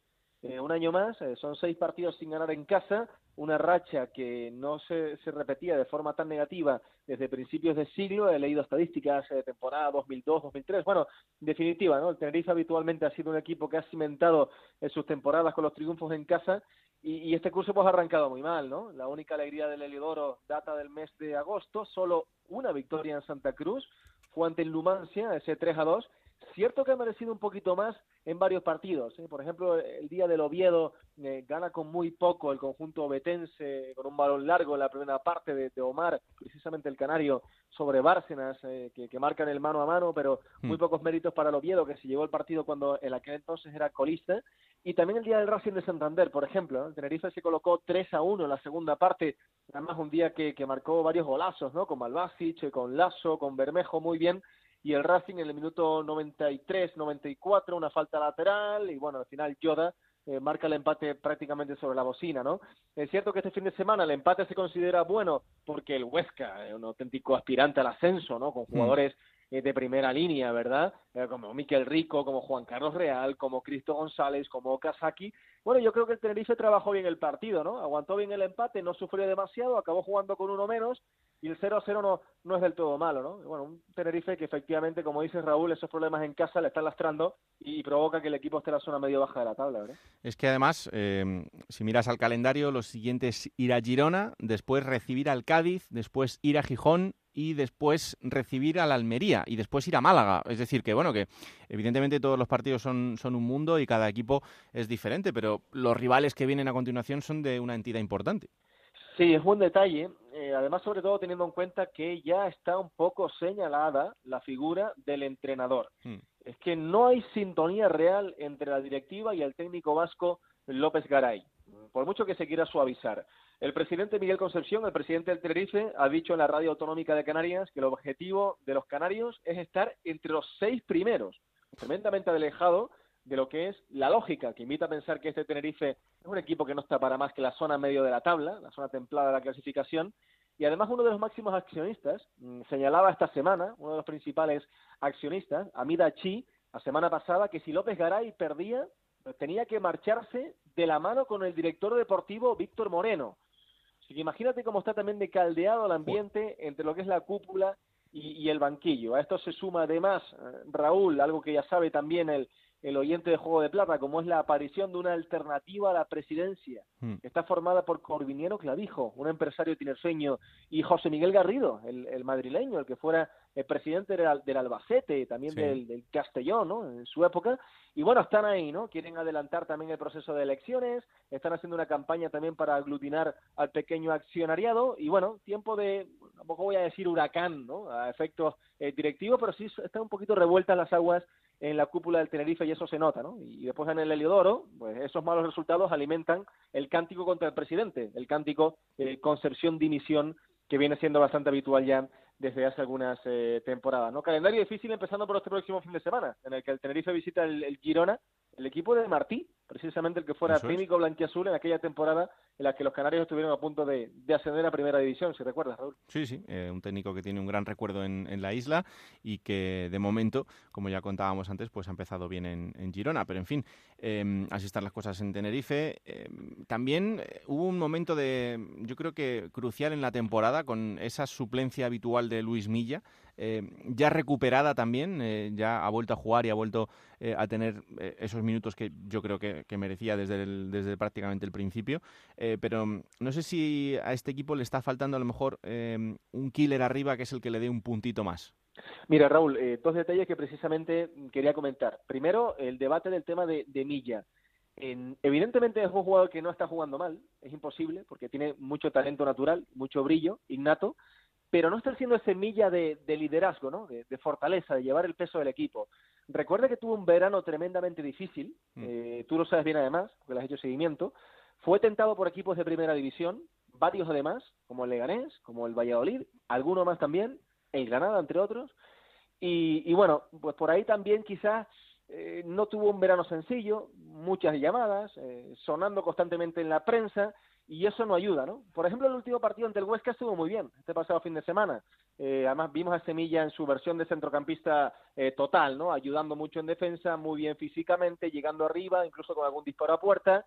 eh, un año más, eh, son seis partidos sin ganar en casa, una racha que no se, se, repetía de forma tan negativa desde principios de siglo, he leído estadísticas de temporada 2002-2003, bueno, en definitiva, ¿no? El Tenerife habitualmente ha sido un equipo que ha cimentado en sus temporadas con los triunfos en casa y, y, este curso pues ha arrancado muy mal, ¿no? La única alegría del Heliodoro data del mes de agosto, solo una victoria en Santa Cruz, fue ante el Numancia, ese 3 a 2, Cierto que ha merecido un poquito más en varios partidos. ¿eh? Por ejemplo, el día del Oviedo eh, gana con muy poco el conjunto obetense, con un balón largo en la primera parte de, Omar, precisamente el canario, sobre Bárcenas, eh, que, marcan el mano a mano, pero muy hmm. pocos méritos para el Oviedo, que se llevó el partido cuando en aquel entonces era colista. Y también el día del Racing de Santander, por ejemplo. El Tenerife se colocó 3 a 1 en la segunda parte. Además, un día que, que marcó varios golazos, ¿no? Con Malvasic, con Lasso, con Bermejo, muy bien y el Racing en el minuto 93, 94, una falta lateral y bueno, al final Yoda eh, marca el empate prácticamente sobre la bocina, ¿no? Es cierto que este fin de semana el empate se considera bueno porque el Huesca es un auténtico aspirante al ascenso, ¿no? Con mm. Eh, de primera línea, ¿verdad? Eh, como Miquel Rico, como Juan Carlos Real, como Cristo González, como Okazaki. Bueno, yo creo que el Tenerife trabajó bien el partido, ¿no? Aguantó bien el empate, no sufrió demasiado, acabó jugando con uno menos y el 0-0 no, no es del todo malo, ¿no? Bueno, un Tenerife que efectivamente, como dice Raúl, esos problemas en casa le están lastrando y, provoca que el equipo esté en la zona medio baja de la tabla, ¿verdad? Es que además, eh, si miras al calendario, los siguientes ir a Girona, después recibir al Cádiz, después ir a Gijón y después recibir al Almería y después ir a Málaga. Es decir, que bueno, que evidentemente todos los partidos son, son un mundo y cada equipo es diferente, pero los rivales que vienen a continuación son de una entidad importante. Sí, es buen detalle. Eh, además, sobre todo teniendo en cuenta que ya está un poco señalada la figura del entrenador. Hmm. Es que no hay sintonía real entre la directiva y el técnico vasco López Garay, por mucho que se quiera suavizar. El presidente Miguel Concepción, el presidente del Tenerife, ha dicho en la radio autonómica de Canarias que el objetivo de los canarios es estar entre los seis primeros, tremendamente alejado de lo que es la lógica, que invita a pensar que este Tenerife es un equipo que no está para más que la zona medio de la tabla, la zona templada de la clasificación, y además uno de los máximos accionistas, mm, señalaba esta semana, uno de los principales accionistas, Amida Chi, la semana pasada, que si López Garay perdía, tenía que marcharse de la mano con el director deportivo Víctor Moreno. Así que imagínate cómo está también de caldeado el ambiente entre lo que es la cúpula y, y el banquillo. A esto se suma además, eh, Raúl, algo que ya sabe también el, el oyente de Juego de Plata, como es la aparición de una alternativa a la presidencia, hmm. está formada por Corviniero Clavijo, un empresario tinerfeño, y José Miguel Garrido, el, madrileño, el que fuera el presidente del, Albacete, también del, Castellón, ¿no? En su época. Y bueno, están ahí, ¿no? Quieren adelantar también el proceso de elecciones, están haciendo una campaña también para aglutinar al pequeño accionariado, y bueno, tiempo de, tampoco voy a decir huracán, ¿no? A efectos eh, directivos, pero sí están un poquito revueltas las aguas en la cúpula del Tenerife y eso se nota, ¿no? Y después en el Heliodoro, pues esos malos resultados alimentan el cántico contra el presidente, el cántico eh, Concepción dimisión, que viene siendo bastante habitual ya desde hace algunas eh, temporadas, ¿no? Calendario difícil empezando por este próximo fin de semana, en el que el Tenerife visita el Girona el equipo de Martí, precisamente el que fuera técnico blanquiazul en aquella temporada en la que los canarios estuvieron a punto de, ascender a primera división, si recuerdas, Raúl. Sí, sí, eh, un técnico que tiene un gran recuerdo en, la isla y que de momento, como ya contábamos antes, pues ha empezado bien en, Girona, pero en fin, em, así están las cosas en Tenerife. Em, también eh, hubo un momento de, yo creo que crucial en la temporada con esa suplencia habitual de Luis Milla, eh, ya recuperada también, eh, ya ha vuelto a jugar y ha vuelto eh, a tener esos minutos que yo creo que, merecía desde, prácticamente el principio. pero mm, no sé si a este equipo le está faltando a lo mejor un killer arriba que es el que le dé un puntito más. Mira, Raúl, dos detalles que precisamente quería comentar. Primero, el debate del tema de, Milla. evidentemente es un jugador que no está jugando mal, es imposible, porque tiene mucho talento natural, mucho brillo innato, pero no está siendo semilla de, de liderazgo, ¿no? De, fortaleza, de llevar el peso del equipo. Recuerda que tuvo un verano tremendamente difícil, mm. eh, tú lo sabes bien además, porque le has hecho seguimiento. Fue tentado por equipos de primera división, varios además, como el Leganés, como el Valladolid, alguno más también, el Granada, entre otros. Y, y bueno, pues por ahí también quizás eh, no tuvo un verano sencillo, muchas llamadas, eh, sonando constantemente en la prensa, y eso no ayuda, ¿no? Por ejemplo, el último partido ante el Huesca estuvo muy bien, este pasado fin de semana. Eh, además, vimos a Semilla en su versión de centrocampista eh, total, ¿no? Ayudando mucho en defensa, muy bien físicamente, llegando arriba, incluso con algún disparo a puerta.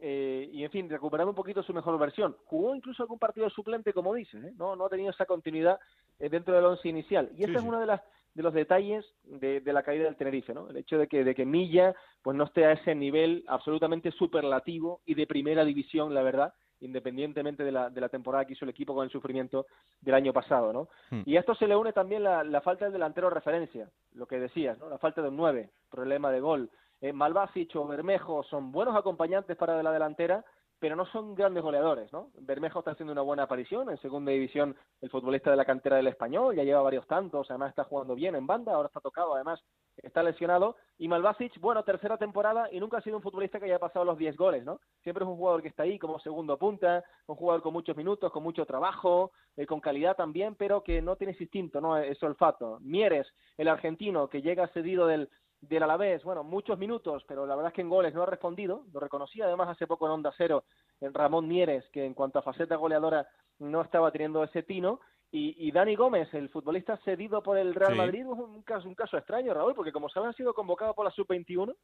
Eh, y en fin, recuperando un poquito su mejor versión. Jugó incluso algún partido suplente, como dices, ¿eh? no, no ha tenido esa continuidad dentro del once inicial. Y ese es uno de las de los detalles de, de, la caída del Tenerife, ¿no? El hecho de que, de que Milla pues no esté a ese nivel absolutamente superlativo y de primera división, la verdad, independientemente de la, de la temporada que hizo el equipo con el sufrimiento del año pasado, ¿no? Hmm. Y a esto se le une también la, la falta del delantero referencia, lo que decías, ¿no? La falta de un nueve, problema de gol. Eh, Malvasic o Bermejo son buenos acompañantes para la delantera, pero no son grandes goleadores, ¿no? Bermejo está haciendo una buena aparición en segunda división, el futbolista de la cantera del español, ya lleva varios tantos, además está jugando bien en banda, ahora está tocado, además está lesionado, y Malvasic, bueno, tercera temporada y nunca ha sido un futbolista que haya pasado los 10 goles, ¿no? Siempre es un jugador que está ahí como segundo punta, un jugador con muchos minutos, con mucho trabajo, eh, con calidad también, pero que no tiene ese instinto, ¿no? Es olfato. Mieres, el argentino que llega cedido del del Alavés, bueno, muchos minutos, pero la verdad es que en goles no ha respondido, lo reconocía además hace poco en Onda Cero en Ramón Mieres, que en cuanto a faceta goleadora no estaba teniendo ese tino, Y, Dani Gómez, el futbolista cedido por el Real Madrid, es un caso, un caso extraño, Raúl, porque como saben ha sido convocado por la Sub-21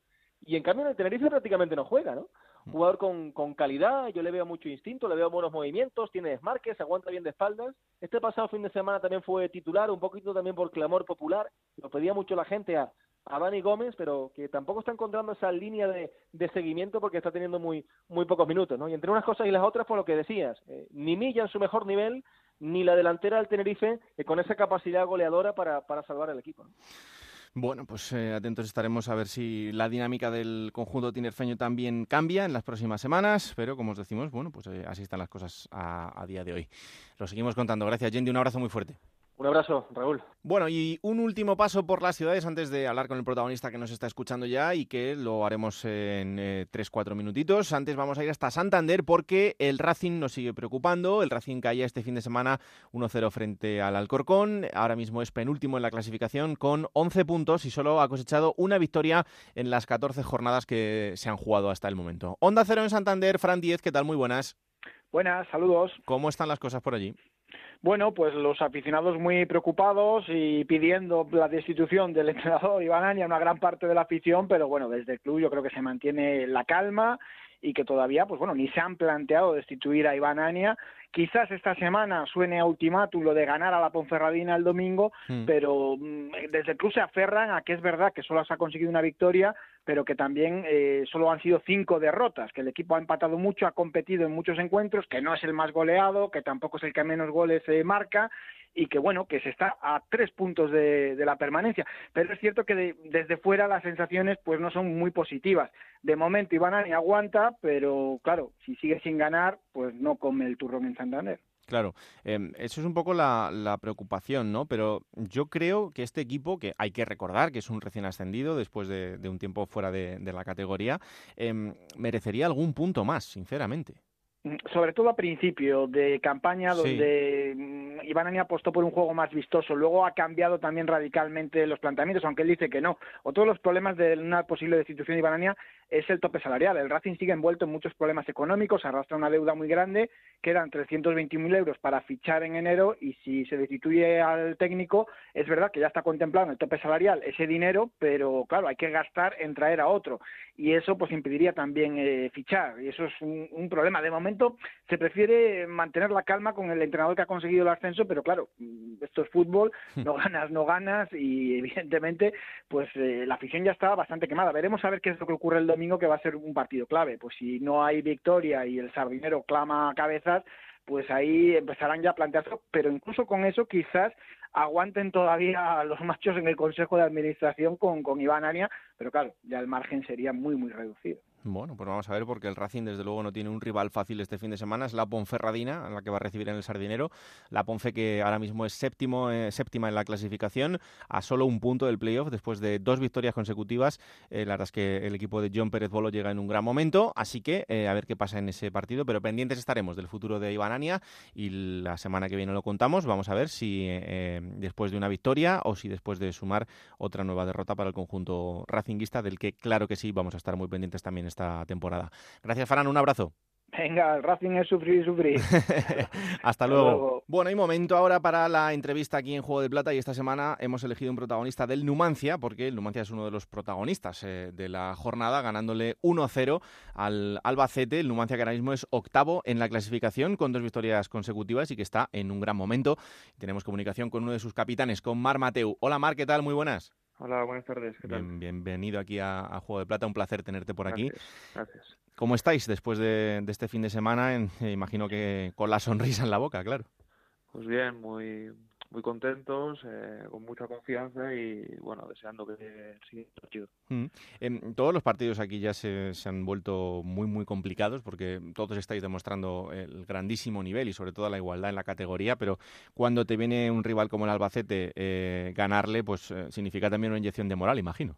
y en cambio en el Tenerife prácticamente no juega, ¿no? Mm. Jugador con, con calidad, yo le veo mucho instinto, le veo buenos movimientos, tiene desmarques, aguanta bien de espaldas. Este pasado fin de semana también fue titular, un poquito también por clamor popular, lo pedía mucho la gente a, a Dani Gómez, pero que tampoco está encontrando esa línea de, de, seguimiento porque está teniendo muy muy pocos minutos, ¿no? Y entre unas cosas y las otras, por lo que decías, eh, ni Milla en su mejor nivel, ni la delantera del Tenerife eh, con esa capacidad goleadora para, para salvar el equipo. Bueno, pues eh, atentos estaremos a ver si la dinámica del conjunto tinerfeño también cambia en las próximas semanas, pero como os decimos, bueno, pues así están las cosas a, a, día de hoy. Lo seguimos contando. Gracias, Yendi. Un abrazo muy fuerte. Un abrazo, Raúl. Bueno, y un último paso por las ciudades antes de hablar con el protagonista que nos está escuchando ya y que lo haremos en eh, tres, cuatro minutitos. Antes vamos a ir hasta Santander porque el Racing nos sigue preocupando. El Racing caía este fin de semana 1-0 frente al Alcorcón. Ahora mismo es penúltimo en la clasificación con 11 puntos y solo ha cosechado una victoria en las 14 jornadas que se han jugado hasta el momento. Onda Cero en Santander, Fran 10, ¿qué tal? Muy buenas. Buenas, saludos. ¿Cómo están las cosas por allí? Bueno, pues los aficionados muy preocupados y pidiendo la destitución del entrenador Iván Aña, una gran parte de la afición, pero bueno, desde el club yo creo que se mantiene la calma y que todavía, pues bueno, ni se han planteado destituir a Iván Ania. Quizás esta semana suene a ultimátum lo de ganar a la Ponferradina el domingo, mm. pero mm, desde el club se aferran a que es verdad que solo se ha conseguido una victoria, pero que también eh, solo han sido cinco derrotas, que el equipo ha empatado mucho, ha competido en muchos encuentros, que no es el más goleado, que tampoco es el que menos goles eh, marca y que bueno, que se está a tres puntos de, la permanencia. Pero es cierto que desde fuera las sensaciones pues no son muy positivas. De momento Iván aguanta, pero claro, si sigue sin ganar, pues no come el turrón en Santander. Claro, em, eso es un poco la, preocupación, ¿no? Pero yo creo que este equipo, que hay que recordar que es un recién ascendido después de, un tiempo fuera de, la categoría, em, merecería algún punto más, sinceramente. Sobre todo a principio de campaña, donde mm, Iván apostó por un juego más vistoso. Luego ha cambiado también radicalmente los planteamientos, aunque él dice que no. O todos los problemas de una posible destitución de Iván es el tope salarial. El Racing sigue envuelto en muchos problemas económicos, arrastra una deuda muy grande, quedan 321.000 euros para fichar en enero y si se destituye al técnico, es verdad que ya está contemplado en el tope salarial ese dinero, pero claro, hay que gastar en traer a otro y eso pues impediría también eh, fichar y eso es un, problema. De momento se prefiere mantener la calma con el entrenador que ha conseguido el ascenso, pero claro, esto es fútbol, no ganas, no ganas y evidentemente pues eh, la afición ya está bastante quemada. Veremos a ver qué es lo que ocurre el domingo que va a ser un partido clave. Pues si no hay victoria y el sardinero clama cabezas, pues ahí empezarán ya a plantearse, pero incluso con eso quizás aguanten todavía los machos en el Consejo de Administración con, con Iván Ania, pero claro, ya el margen sería muy, muy reducido. Bueno, pues vamos a ver porque el Racing desde luego no tiene un rival fácil este fin de semana, es la Ponferradina, la que va a recibir en el Sardinero, la Ponfe que ahora mismo es séptimo, eh, séptima en la clasificación, a solo un punto del playoff después de dos victorias consecutivas, eh, la verdad es que el equipo de John Pérez Bolo llega en un gran momento, así que eh, a ver qué pasa en ese partido, pero pendientes estaremos del futuro de Iván y la semana que viene lo contamos, vamos a ver si después de una victoria o si después de sumar otra nueva derrota para el conjunto racinguista, del que claro que sí vamos a estar muy pendientes también esta temporada. Gracias, Farán, un abrazo. Venga, el Racing es sufrir y sufrir. Hasta, luego. Bueno, hay momento ahora para la entrevista aquí en Juego de Plata y esta semana hemos elegido un protagonista del Numancia, porque el Numancia es uno de los protagonistas eh, de la jornada, ganándole 1-0 al Albacete. El Numancia que ahora mismo es octavo en la clasificación con dos victorias consecutivas y que está en un gran momento. Tenemos comunicación con uno de sus capitanes, con Mar Mateu. Hola Mar, ¿qué tal? Muy buenas. Hola, buenas tardes. bienvenido aquí a, Juego de Plata, un placer tenerte por aquí. Gracias. ¿Cómo estáis después de, este fin de semana? Eh, imagino que con la sonrisa en la boca, claro. Pues bien, muy muy contentos, eh, con mucha confianza y bueno, deseando que siga partido. Mm. todos los partidos aquí ya se, han vuelto muy muy complicados porque todos estáis demostrando el grandísimo nivel y sobre todo la igualdad en la categoría, pero cuando te viene un rival como el Albacete, eh, ganarle pues eh, significa también una inyección de moral, imagino.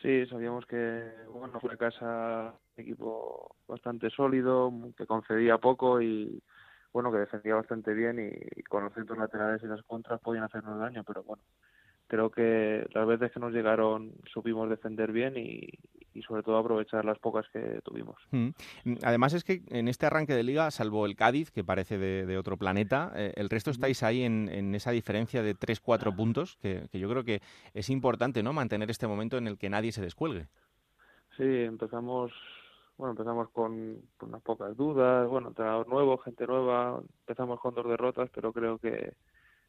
Sí, sabíamos que bueno, fue casa equipo bastante sólido, que concedía poco y bueno, que defendía bastante bien y, con los centros laterales y las contras podían hacernos daño, pero bueno, creo que las veces que nos llegaron supimos defender bien y, sobre todo aprovechar las pocas que tuvimos. Mm. Además es que en este arranque de liga, salvo el Cádiz, que parece de, otro planeta, eh, el resto estáis ahí en, esa diferencia de 3-4 puntos, que, yo creo que es importante ¿no? mantener este momento en el que nadie se descuelgue. Sí, empezamos bueno, empezamos con, unas pocas dudas, bueno, entrenador nuevo, gente nueva, empezamos con dos derrotas, pero creo que,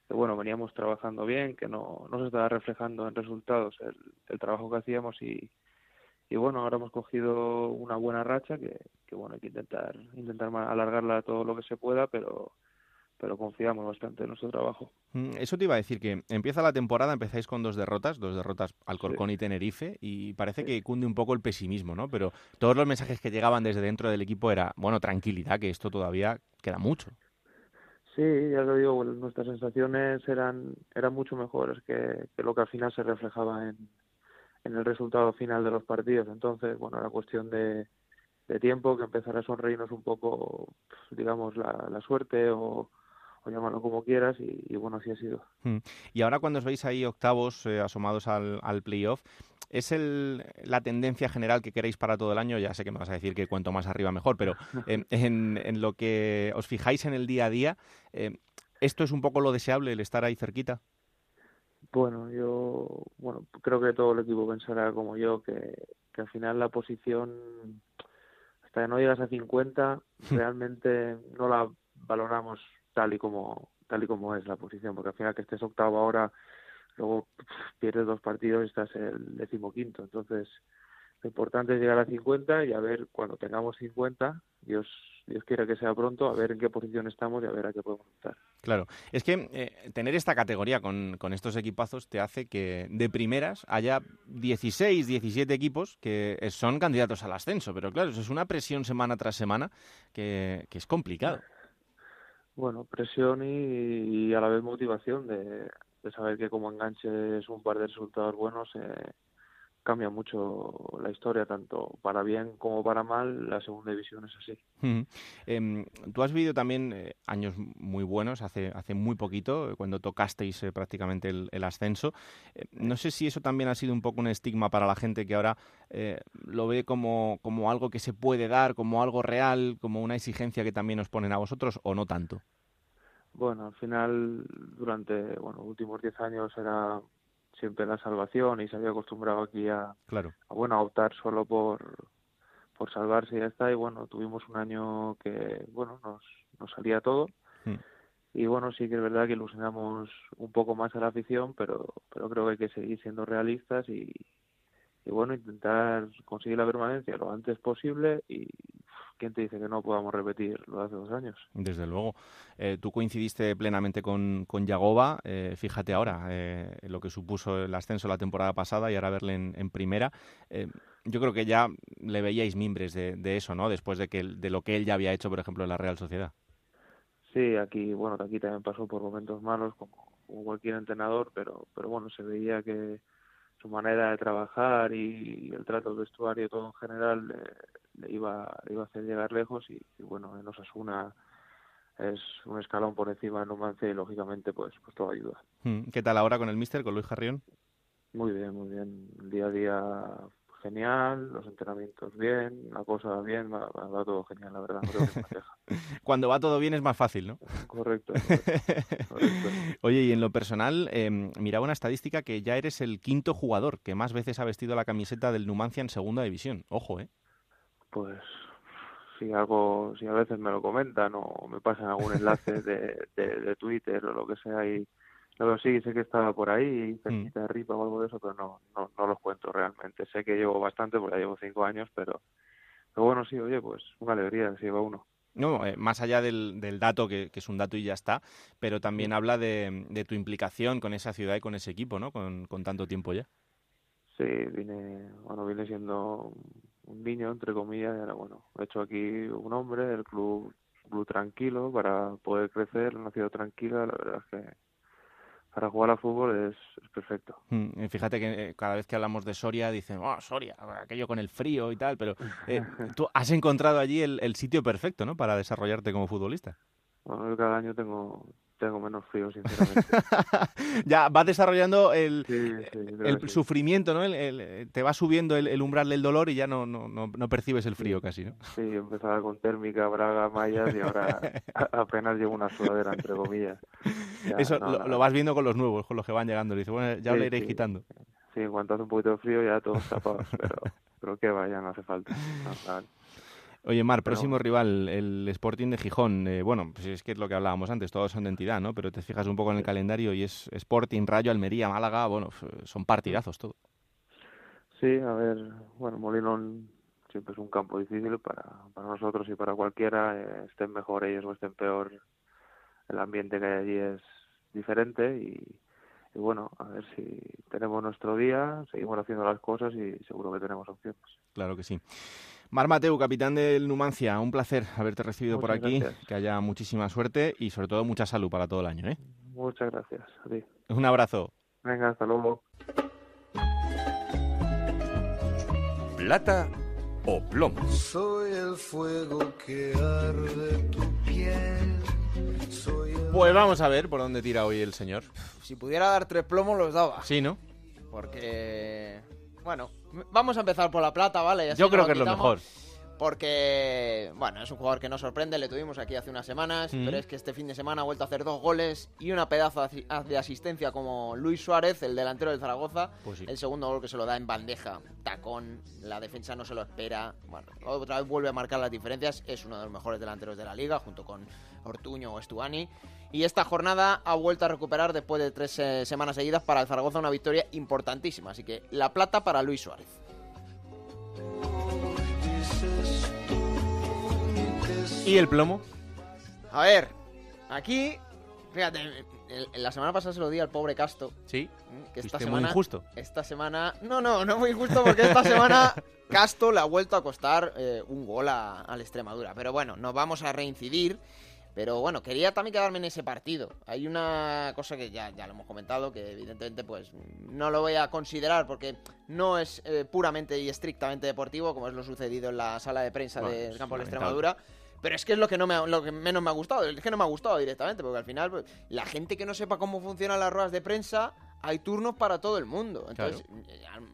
bueno, veníamos trabajando bien, que no, no se estaba reflejando en resultados el, el trabajo que hacíamos y, y bueno, ahora hemos cogido una buena racha que, que bueno, hay que intentar, intentar alargarla todo lo que se pueda, pero pero confiamos bastante en nuestro trabajo. Mm, eso te iba a decir que empieza la temporada, empezáis con dos derrotas, dos derrotas al Corcón y Tenerife, y parece que cunde un poco el pesimismo, ¿no? Pero todos los mensajes que llegaban desde dentro del equipo era, bueno, tranquilidad, que esto todavía queda mucho. Sí, ya lo digo, nuestras sensaciones eran, eran mucho mejores que, que lo que al final se reflejaba en, en el resultado final de los partidos. Entonces, bueno, era cuestión de, de tiempo que empezara a sonreírnos un poco, digamos, la, la suerte o, o llamarlo como quieras, y, bueno, así ha sido. Hmm. Y ahora cuando os veis ahí octavos eh, asomados al, al playoff, ¿es el, la tendencia general que queréis para todo el año? Ya sé que me vas a decir que cuanto más arriba mejor, pero en, en, lo que os fijáis en el día a día, eh, ¿esto es un poco lo deseable, el estar ahí cerquita? Bueno, yo bueno creo que todo el equipo pensará como yo que, que al final la posición hasta que no llegas a 50 realmente no la valoramos tal y como tal y como es la posición porque al final que estés octavo ahora luego pierdes dos partidos y estás el decimoquinto entonces lo importante es llegar a 50 y a ver cuando tengamos 50 Dios Dios quiera que sea pronto, a ver en qué posición estamos y a ver a qué podemos estar. Claro, es que eh, tener esta categoría con, con, estos equipazos te hace que de primeras haya 16, 17 equipos que son candidatos al ascenso, pero claro, eso es una presión semana tras semana que, que es complicado. Bueno, presión y, a la vez motivación de, de, saber que como enganches un par de resultados buenos, eh, cambia mucho la historia, tanto para bien como para mal, la segunda división es así. Em, tú has vivido también eh, años muy buenos, hace, hace muy poquito, cuando tocasteis eh, prácticamente el, ascenso. Eh, no sé si eso también ha sido un poco un estigma para la gente que ahora lo ve como, como algo que se puede dar, como algo real, como una exigencia que también os ponen a vosotros, o no tanto. Bueno, al final, durante bueno, los últimos 10 años era siempre la salvación y se había acostumbrado aquí a, claro. a bueno, a optar solo por, por salvarse y ya está. Y bueno, tuvimos un año que, bueno, nos, nos salía todo. Hmm. Y bueno, sí que es verdad que ilusionamos un poco más a la afición, pero, pero creo que hay que seguir siendo realistas y, y bueno, intentar conseguir la permanencia lo antes posible y ¿quién te dice que no podamos repetir lo de hace dos años? Desde luego. Eh, tú coincidiste plenamente con, con Yagoba. Eh, fíjate ahora eh, lo que supuso el ascenso la temporada pasada y ahora verle en, primera. yo creo que ya le veíais mimbres de, eso, ¿no? Después de, que, de lo que él ya había hecho, por ejemplo, en la Real Sociedad. Sí, aquí, bueno, aquí también pasó por momentos malos, como, como cualquier entrenador, pero, pero bueno, se veía que su manera de trabajar y, el trato del vestuario todo en general le, iba, iba a hacer llegar lejos y, bueno, en Osasuna es un escalón por encima de Numancia y lógicamente pues, pues todo ayuda. Hmm, ¿Qué tal ahora con el míster, con Luis Jarrión? Muy bien, muy bien. Día a día genial, los entrenamientos bien, la cosa bien, va, todo genial, la verdad. Cuando va todo bien es más fácil, ¿no? Correcto. Oye, y en lo personal, eh, miraba una estadística que ya eres el quinto jugador que más veces ha vestido la camiseta del Numancia en segunda división. Ojo, ¿eh? Pues si algo, si a veces me lo comentan o me pasan algún enlace de, de, de Twitter o lo que sea y pero sí, sé que estaba por ahí, mm. cerquita de Ripa o algo de eso, pero no, no, no los cuento realmente. Sé que llevo bastante, porque ya llevo cinco años, pero, pero bueno, sí, oye, pues una alegría si lleva uno. No, eh, más allá del, del dato, que, que, es un dato y ya está, pero también habla de, de, tu implicación con esa ciudad y con ese equipo, ¿no? Con, con tanto tiempo ya. Sí, vine, bueno, vine siendo un niño, entre comillas, y ahora, bueno, he hecho aquí un hombre, el club, club tranquilo, para poder crecer, una ciudad tranquila, la verdad es que para jugar a fútbol es, perfecto. Mm, fíjate que eh, cada vez que hablamos de Soria dicen, oh, Soria, aquello con el frío y tal, pero eh, tú has encontrado allí el, sitio perfecto, ¿no? Para desarrollarte como futbolista. Bueno, cada año tengo, tengo menos frío, sinceramente. ya vas desarrollando el, sí, el sufrimiento, ¿no? El, te va subiendo el, umbral del dolor y ya no, no, no, percibes el frío casi, ¿no? Sí, empezaba con térmica, braga, mallas y ahora apenas llevo una sudadera, entre comillas. Eso lo, vas viendo con los nuevos, con los que van llegando. Dice, bueno, ya lo iréis quitando. Sí, en cuanto hace un poquito de frío ya todos tapados, pero, pero que vaya, no hace falta. Oye, Mar, próximo rival, el Sporting de Gijón. Eh, bueno, pues es que es lo que hablábamos antes, todos son de entidad, ¿no? Pero te fijas un poco en el calendario y es Sporting, Rayo, Almería, Málaga, bueno, son partidazos todo. Sí, a ver, bueno, Molinón siempre es un campo difícil para, para nosotros y para cualquiera, eh, estén mejor ellos o estén peor, el ambiente que hay allí es diferente y, y bueno, a ver si tenemos nuestro día, seguimos haciendo las cosas y seguro que tenemos opciones. Claro que sí. Mar Mateu, capitán del Numancia, un placer haberte recibido por aquí, que haya muchísima suerte y sobre todo mucha salud para todo el año. ¿eh? Muchas gracias. Un abrazo. Venga, hasta luego. Plata o plomo. Soy el fuego que arde tu piel. Pues vamos a ver por dónde tira hoy el señor. Si pudiera dar tres plomos los daba. Sí, ¿no? Porque, bueno, Vamos a empezar por la plata, ¿vale? Yo creo que es lo mejor. Porque, bueno, es un jugador que no sorprende, le tuvimos aquí hace unas semanas, pero es que este fin de semana ha vuelto a hacer dos goles y una pedazo de asistencia como Luis Suárez, el delantero del Zaragoza. Pues el segundo gol que se lo da en bandeja, tacón, la defensa no se lo espera. Bueno, otra vez vuelve a marcar las diferencias, es uno de los mejores delanteros de la liga, junto con Ortuño o Estuani. Y esta jornada ha vuelto a recuperar después de tres eh, semanas seguidas para el Zaragoza una victoria importantísima. Así que la plata para Luis Suárez. ¿Y el plomo? A ver, aquí, fíjate, la semana pasada se lo di al pobre Casto. Sí. Que esta semana. Muy injusto. Esta semana. No, no, no muy injusto porque esta semana Casto le ha vuelto a costar eh, un gol a, a la Extremadura. Pero bueno, nos vamos a reincidir. Pero bueno, quería también quedarme en ese partido. Hay una cosa que ya, ya lo hemos comentado, que evidentemente pues no lo voy a considerar porque no es eh, puramente y estrictamente deportivo, como es lo sucedido en la sala de prensa del campo de Extremadura. Pero es que es lo que, no me lo que menos me ha gustado. Es que no me ha gustado directamente, porque al final pues, la gente que no sepa cómo funcionan las ruedas de prensa hay turnos para todo el mundo. Entonces,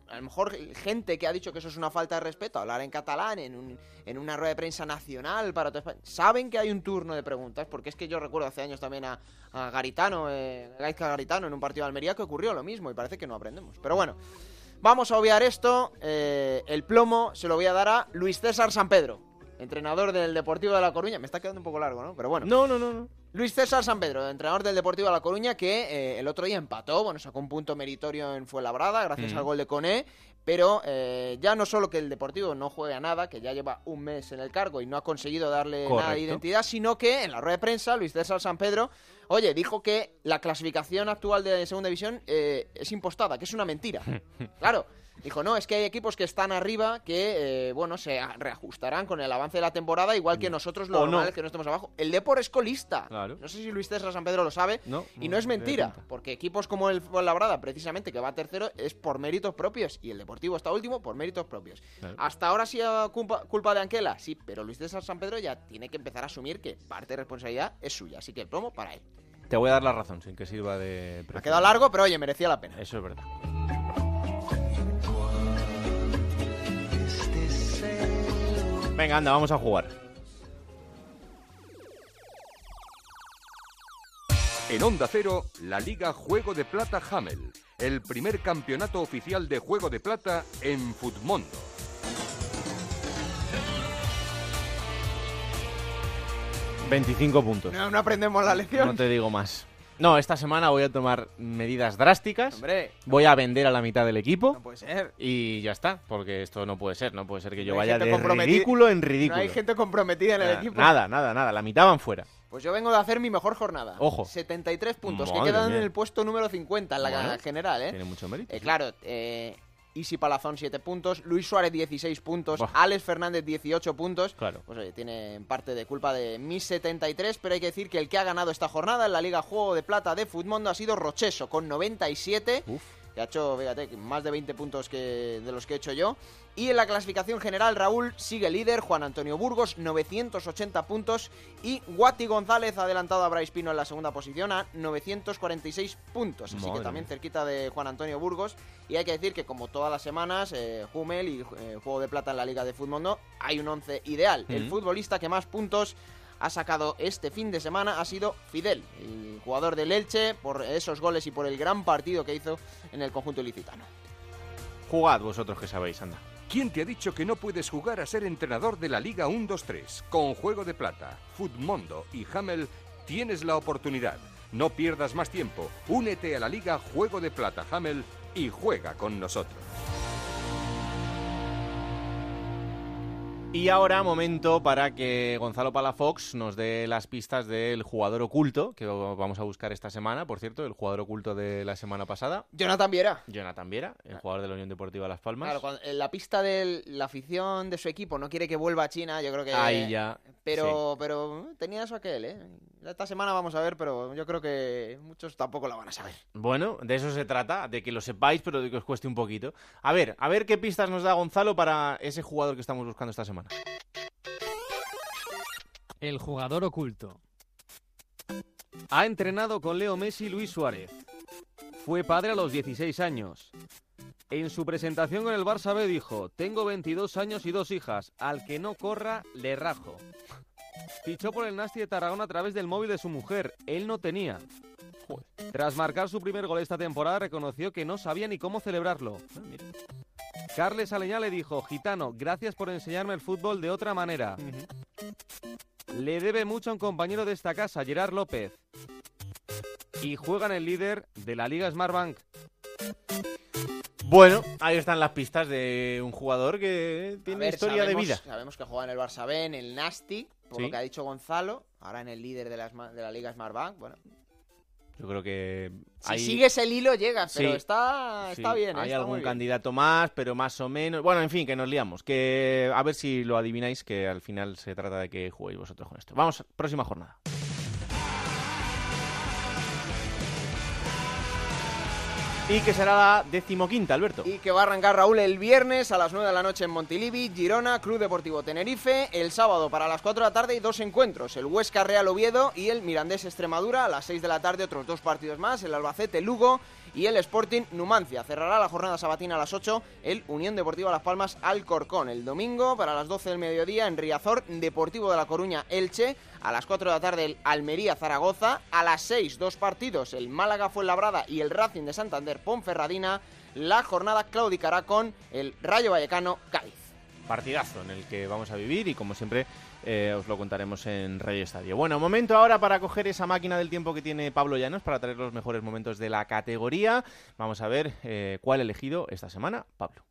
a, lo mejor gente que ha dicho que eso es una falta de respeto, hablar en catalán en, un, en una rueda de prensa nacional para todo saben que hay un turno de preguntas, porque es que yo recuerdo hace años también a, Garitano, eh, Gaizka Garitano, en un partido de Almería que ocurrió lo mismo y parece que no aprendemos. Pero bueno, vamos a obviar esto. Eh, el plomo se lo voy a dar a Luis César San Pedro, entrenador del Deportivo de La Coruña. Me está quedando un poco largo, ¿no? Pero bueno. No, no, no, no. Luis César San Pedro, entrenador del Deportivo de La Coruña, que eh, el otro día empató, bueno, sacó un punto meritorio en Fuenlabrada gracias al gol de Coné, pero eh, ya no solo que el Deportivo no juega nada, que ya lleva un mes en el cargo y no ha conseguido darle nada de identidad, sino que en la rueda de prensa Luis César San Pedro, oye, dijo que la clasificación actual de Segunda División eh, es impostada, que es una mentira. claro. Dijo, no, es que hay equipos que están arriba que, eh, bueno, se reajustarán con el avance de la temporada, igual que mm. nosotros lo normal es que no estemos abajo. El Depor es colista. No sé si Luis César San Pedro lo sabe. y no, es mentira, porque equipos como el Labrada, precisamente, que va tercero, es por méritos propios. Y el Deportivo está último por méritos propios. Hasta ahora sí culpa, culpa de Anquela, sí, pero Luis César San Pedro ya tiene que empezar a asumir que parte de responsabilidad es suya. Así que el promo para él. Te voy a dar la razón, sin que sirva de... Ha quedado largo, pero oye, merecía la pena. Eso es verdad. Venga, anda, vamos a jugar. En Onda Cero, la Liga Juego de Plata Hamel, el primer campeonato oficial de Juego de Plata en Futmundo. ...25 puntos. No, no aprendemos la lección. No te digo más. No, esta semana voy a tomar medidas drásticas. voy a vender a la mitad del equipo. No puede ser. Y ya está, porque esto no puede ser. No puede ser que yo vaya de ridículo en ridículo. No hay gente comprometida en el equipo. Nada, nada, nada. La mitad van fuera. Pues yo vengo de hacer mi mejor jornada. Ojo. 73 puntos, que quedan en el puesto número 50 en la general, ¿eh? Tiene mucho mérito. Eh, claro, eh, Isi Palazón 7 puntos, Luis Suárez 16 puntos, Alex Fernández 18 puntos. Claro. Pues oye, tiene parte de culpa de mis 73, pero hay que decir que el que ha ganado esta jornada en la Liga Juego de Plata de Futmundo ha sido Rocheso con 97. Que ha hecho, fíjate, más de 20 puntos que de los que he hecho yo. Y en la clasificación general, Raúl sigue líder, Juan Antonio Burgos, 980 puntos. Y Guati González ha adelantado a Bryce Pino en la segunda posición a 946 puntos. Así que también cerquita de Juan Antonio Burgos. Y hay que decir que, como todas las semanas, eh, Hummel y eh, Juego de Plata en la Liga de Fútbol no hay un 11 ideal. El futbolista que más puntos ha sacado este fin de semana ha sido Fidel, el jugador del Elche, por esos goles y por el gran partido que hizo en el conjunto ilicitano. Jugad vosotros que sabéis, anda. ¿Quién te ha dicho que no puedes jugar a ser entrenador de la Liga 1-2-3? Con Juego de Plata, Futmundo y Hamel tienes la oportunidad. No pierdas más tiempo. Únete a la Liga Juego de Plata Hamel y juega con nosotros. Y ahora momento para que Gonzalo Palafox nos dé las pistas del jugador oculto, que vamos a buscar esta semana, por cierto, el jugador oculto de la semana pasada. Jonathan Viera. Jonathan Viera, el jugador de la Unión Deportiva Las Palmas. Claro, cuando- en la pista de la afición de su equipo no quiere que vuelva a China, yo creo que... Ahí ya, Pero, pero tenía eso aquel, ¿eh? Esta semana vamos a ver, pero yo creo que muchos tampoco la van a saber. Bueno, de eso se trata, de que lo sepáis, pero de que os cueste un poquito. A ver, a ver qué pistas nos da Gonzalo para ese jugador que estamos buscando esta semana. El jugador oculto. Ha entrenado con Leo Messi y Luis Suárez. Fue padre a los 16 años. En su presentación con el Barça B dijo, tengo 22 años y dos hijas, al que no corra, le rajo. Fichó por el Nasti de Tarragona a través del móvil de su mujer, él no tenía. Tras marcar su primer gol esta temporada, reconoció que no sabía ni cómo celebrarlo. Carles Aleñá le dijo, Gitano, gracias por enseñarme el fútbol de otra manera. Le debe mucho a un compañero de esta casa, Gerard López. Y juega en el líder de la Liga Smartbank. Bueno, ahí están las pistas de un jugador que tiene ver, historia sabemos- de vida. Sabemos que juega en el Barça B, en el Nasti, por Sí. lo que ha dicho Gonzalo, ahora en el líder de de la Liga Smartbank. Bueno, Yo creo que si sigues el hilo llegas, pero Sí, está, está sí, bien. ¿eh? Hay está algún bien. candidato más, pero más o menos. Bueno, en fin, que nos liamos. Que a ver si lo adivináis, que al final se trata de que juguéis vosotros con esto. Vamos, próxima jornada. Y que será la decimoquinta, Alberto. Y que va a arrancar Raúl el viernes a las 9 de la noche en Montilivi, Girona, Club Deportivo Tenerife. El sábado para las 4 de la tarde y dos encuentros: el Huesca Real Oviedo y el Mirandés Extremadura. A las 6 de la tarde, otros dos partidos más: el Albacete Lugo y el Sporting Numancia. Cerrará la jornada sabatina a las 8 el Unión Deportiva Las Palmas Alcorcón. El domingo para las 12 del mediodía en Riazor, Deportivo de La Coruña Elche. A las 4 de la tarde el Almería Zaragoza. A las 6 dos partidos, el Málaga Fuenlabrada y el Racing de Santander Ponferradina. La jornada claudicará con el Rayo Vallecano Cádiz. Partidazo en el que vamos a vivir y como siempre eh, os lo contaremos en Radio Estadio. Bueno, momento ahora para coger esa máquina del tiempo que tiene Pablo Llanos para traer los mejores momentos de la categoría. Vamos a ver eh, cuál ha elegido esta semana Pablo.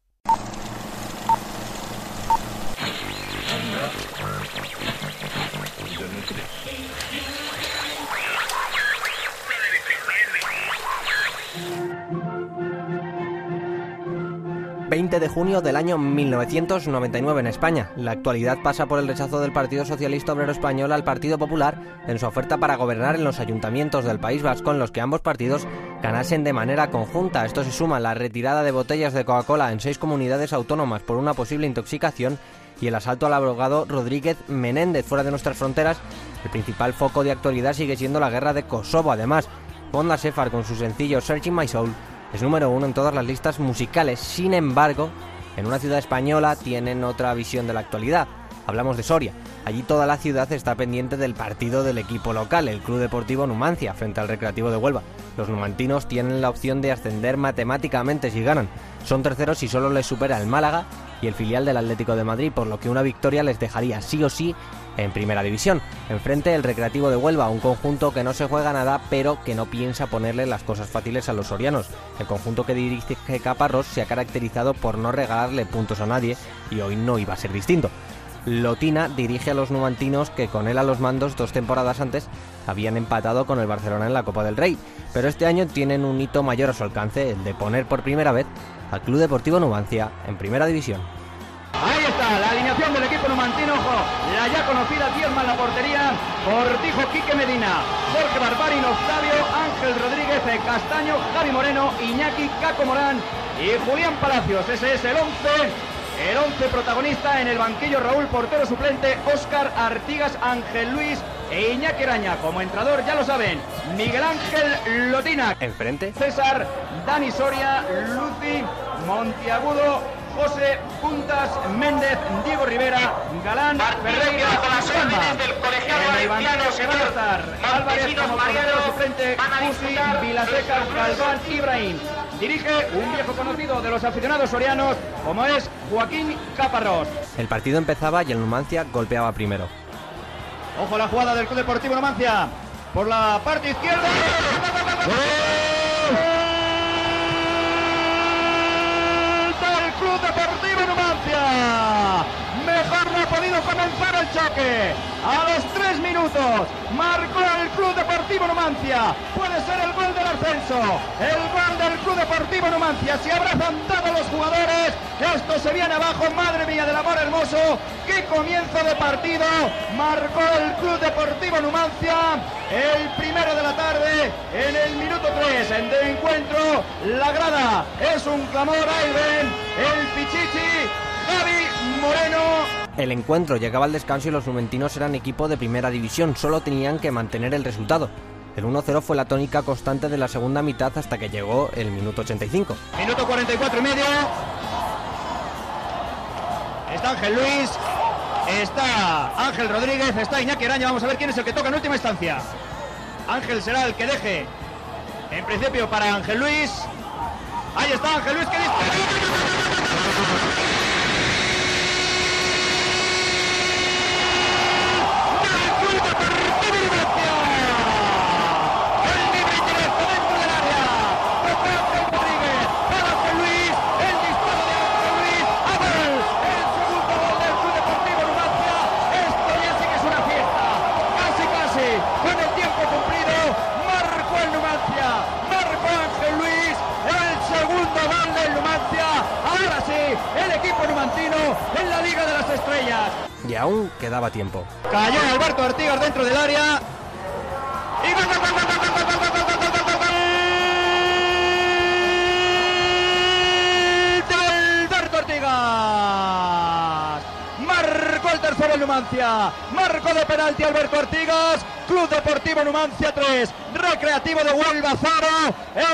20 de junio del año 1999 en España. La actualidad pasa por el rechazo del Partido Socialista Obrero Español al Partido Popular en su oferta para gobernar en los ayuntamientos del País Vasco en los que ambos partidos ganasen de manera conjunta. Esto se suma a la retirada de botellas de Coca-Cola en seis comunidades autónomas por una posible intoxicación y el asalto al abogado Rodríguez Menéndez fuera de nuestras fronteras. El principal foco de actualidad sigue siendo la guerra de Kosovo. Además, Fonda Sefar con su sencillo Searching My Soul es número uno en todas las listas musicales. Sin embargo, en una ciudad española tienen otra visión de la actualidad. Hablamos de Soria. Allí toda la ciudad está pendiente del partido del equipo local, el Club Deportivo Numancia, frente al Recreativo de Huelva. Los numantinos tienen la opción de ascender matemáticamente si ganan. Son terceros y solo les supera el Málaga y el filial del Atlético de Madrid, por lo que una victoria les dejaría sí o sí en primera división. Enfrente el Recreativo de Huelva, un conjunto que no se juega nada, pero que no piensa ponerle las cosas fáciles a los sorianos. El conjunto que dirige Caparrós se ha caracterizado por no regalarle puntos a nadie y hoy no iba a ser distinto. Lotina dirige a los numantinos que con él a los mandos dos temporadas antes habían empatado con el Barcelona en la Copa del Rey, pero este año tienen un hito mayor a su alcance, el de poner por primera vez al Club Deportivo Numancia en primera división. Ahí está, la alineación del equipo numantino, ojo, la ya conocida diezma en la portería, Cortijo Quique Medina, Jorge Barbarin, Octavio, Ángel Rodríguez, Castaño, Javi Moreno, Iñaki, Caco Morán y Julián Palacios. Ese es el 11 el 11 protagonista en el banquillo Raúl Portero suplente, Óscar Artigas, Ángel Luis e Iñaki. Como entrador, ya lo saben, Miguel Ángel Lotina. Enfrente. César, Dani Soria, Lucy, Montiagudo, José Puntas, Méndez, Diego Rivera, Galán, Ferreira, del colegiado se van a estar Álvarez como portero suplente, Cusi, Vilaseca, Galván, Ibrahim. Dirige un viejo conocido de los aficionados sorianos como es Joaquín Caparrós. El partido empezaba y el Numancia golpeaba primero. Ojo la jugada del Club Deportivo Numancia por la parte izquierda. del Club Deportivo Numancia. Mejor no ha comenzar el choque. A los tres minutos marcó el Club Deportivo Numancia. Puede ser el gol del ascenso. El gol del Club Deportivo Numancia. Se abrazan todos los jugadores. Esto se viene abajo. Madre mía del amor hermoso. Qué comienzo de partido. Marcó el Club Deportivo Numancia. El primero de la tarde. En el minuto 3 de encuentro. La grada es un clamor. Ahí ven el Pichichi. Javi Moreno. El encuentro llegaba al descanso y los numentinos eran equipo de primera división, solo tenían que mantener el resultado. El 1-0 fue la tónica constante de la segunda mitad hasta que llegó el minuto 85. Minuto 44 y medio. Está Ángel Luis, está Ángel Rodríguez, está Iñaki Araña. Vamos a ver quién es el que toca en última instancia. Ángel será el que deje. En principio para Ángel Luis. Ahí está Ángel Luis que dispara. Y aún quedaba tiempo. Cayó Alberto Artigas dentro del área. Y gol, gol, gol, Artigas. Marcó el tercero Numancia. Marcó de penalti Alberto Artigas. Club Deportivo Numancia 3. Recreativo de Huelva 0.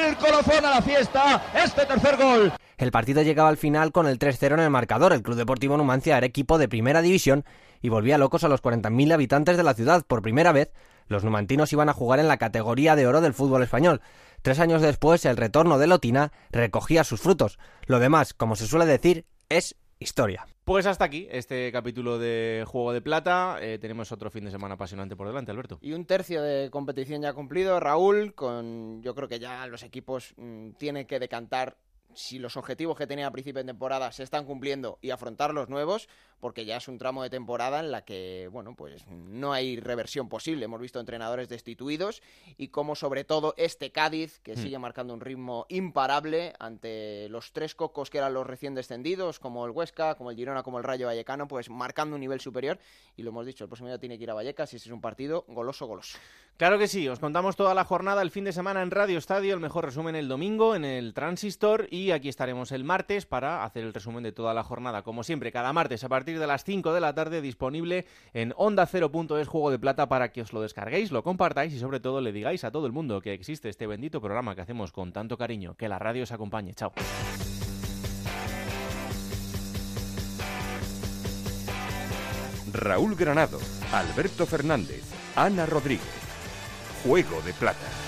El colofón a la fiesta. Este tercer gol. El partido llegaba al final con el 3-0 en el marcador. El Club Deportivo Numancia era equipo de primera división y volvía locos a los 40.000 habitantes de la ciudad. Por primera vez, los numantinos iban a jugar en la categoría de oro del fútbol español. Tres años después, el retorno de Lotina recogía sus frutos. Lo demás, como se suele decir, es historia. Pues hasta aquí este capítulo de Juego de Plata. Eh, tenemos otro fin de semana apasionante por delante, Alberto. Y un tercio de competición ya cumplido, Raúl, con yo creo que ya los equipos mm, tienen que decantar si los objetivos que tenía a principio de temporada se están cumpliendo y afrontar los nuevos, porque ya es un tramo de temporada en la que, bueno, pues no hay reversión posible. Hemos visto entrenadores destituidos y como sobre todo este Cádiz, que hmm. sigue marcando un ritmo imparable ante los tres cocos que eran los recién descendidos, como el Huesca, como el Girona, como el Rayo Vallecano, pues marcando un nivel superior. Y lo hemos dicho, el próximo día tiene que ir a Vallecas y ese es un partido goloso, goloso. Claro que sí, os contamos toda la jornada el fin de semana en Radio Estadio, el mejor resumen el domingo en el Transistor y aquí estaremos el martes para hacer el resumen de toda la jornada. Como siempre, cada martes a partir de las 5 de la tarde disponible en onda 0.es Juego de Plata para que os lo descarguéis, lo compartáis y sobre todo le digáis a todo el mundo que existe este bendito programa que hacemos con tanto cariño. Que la radio os acompañe. Chao. Raúl Granado, Alberto Fernández, Ana Rodríguez. Juego de Plata.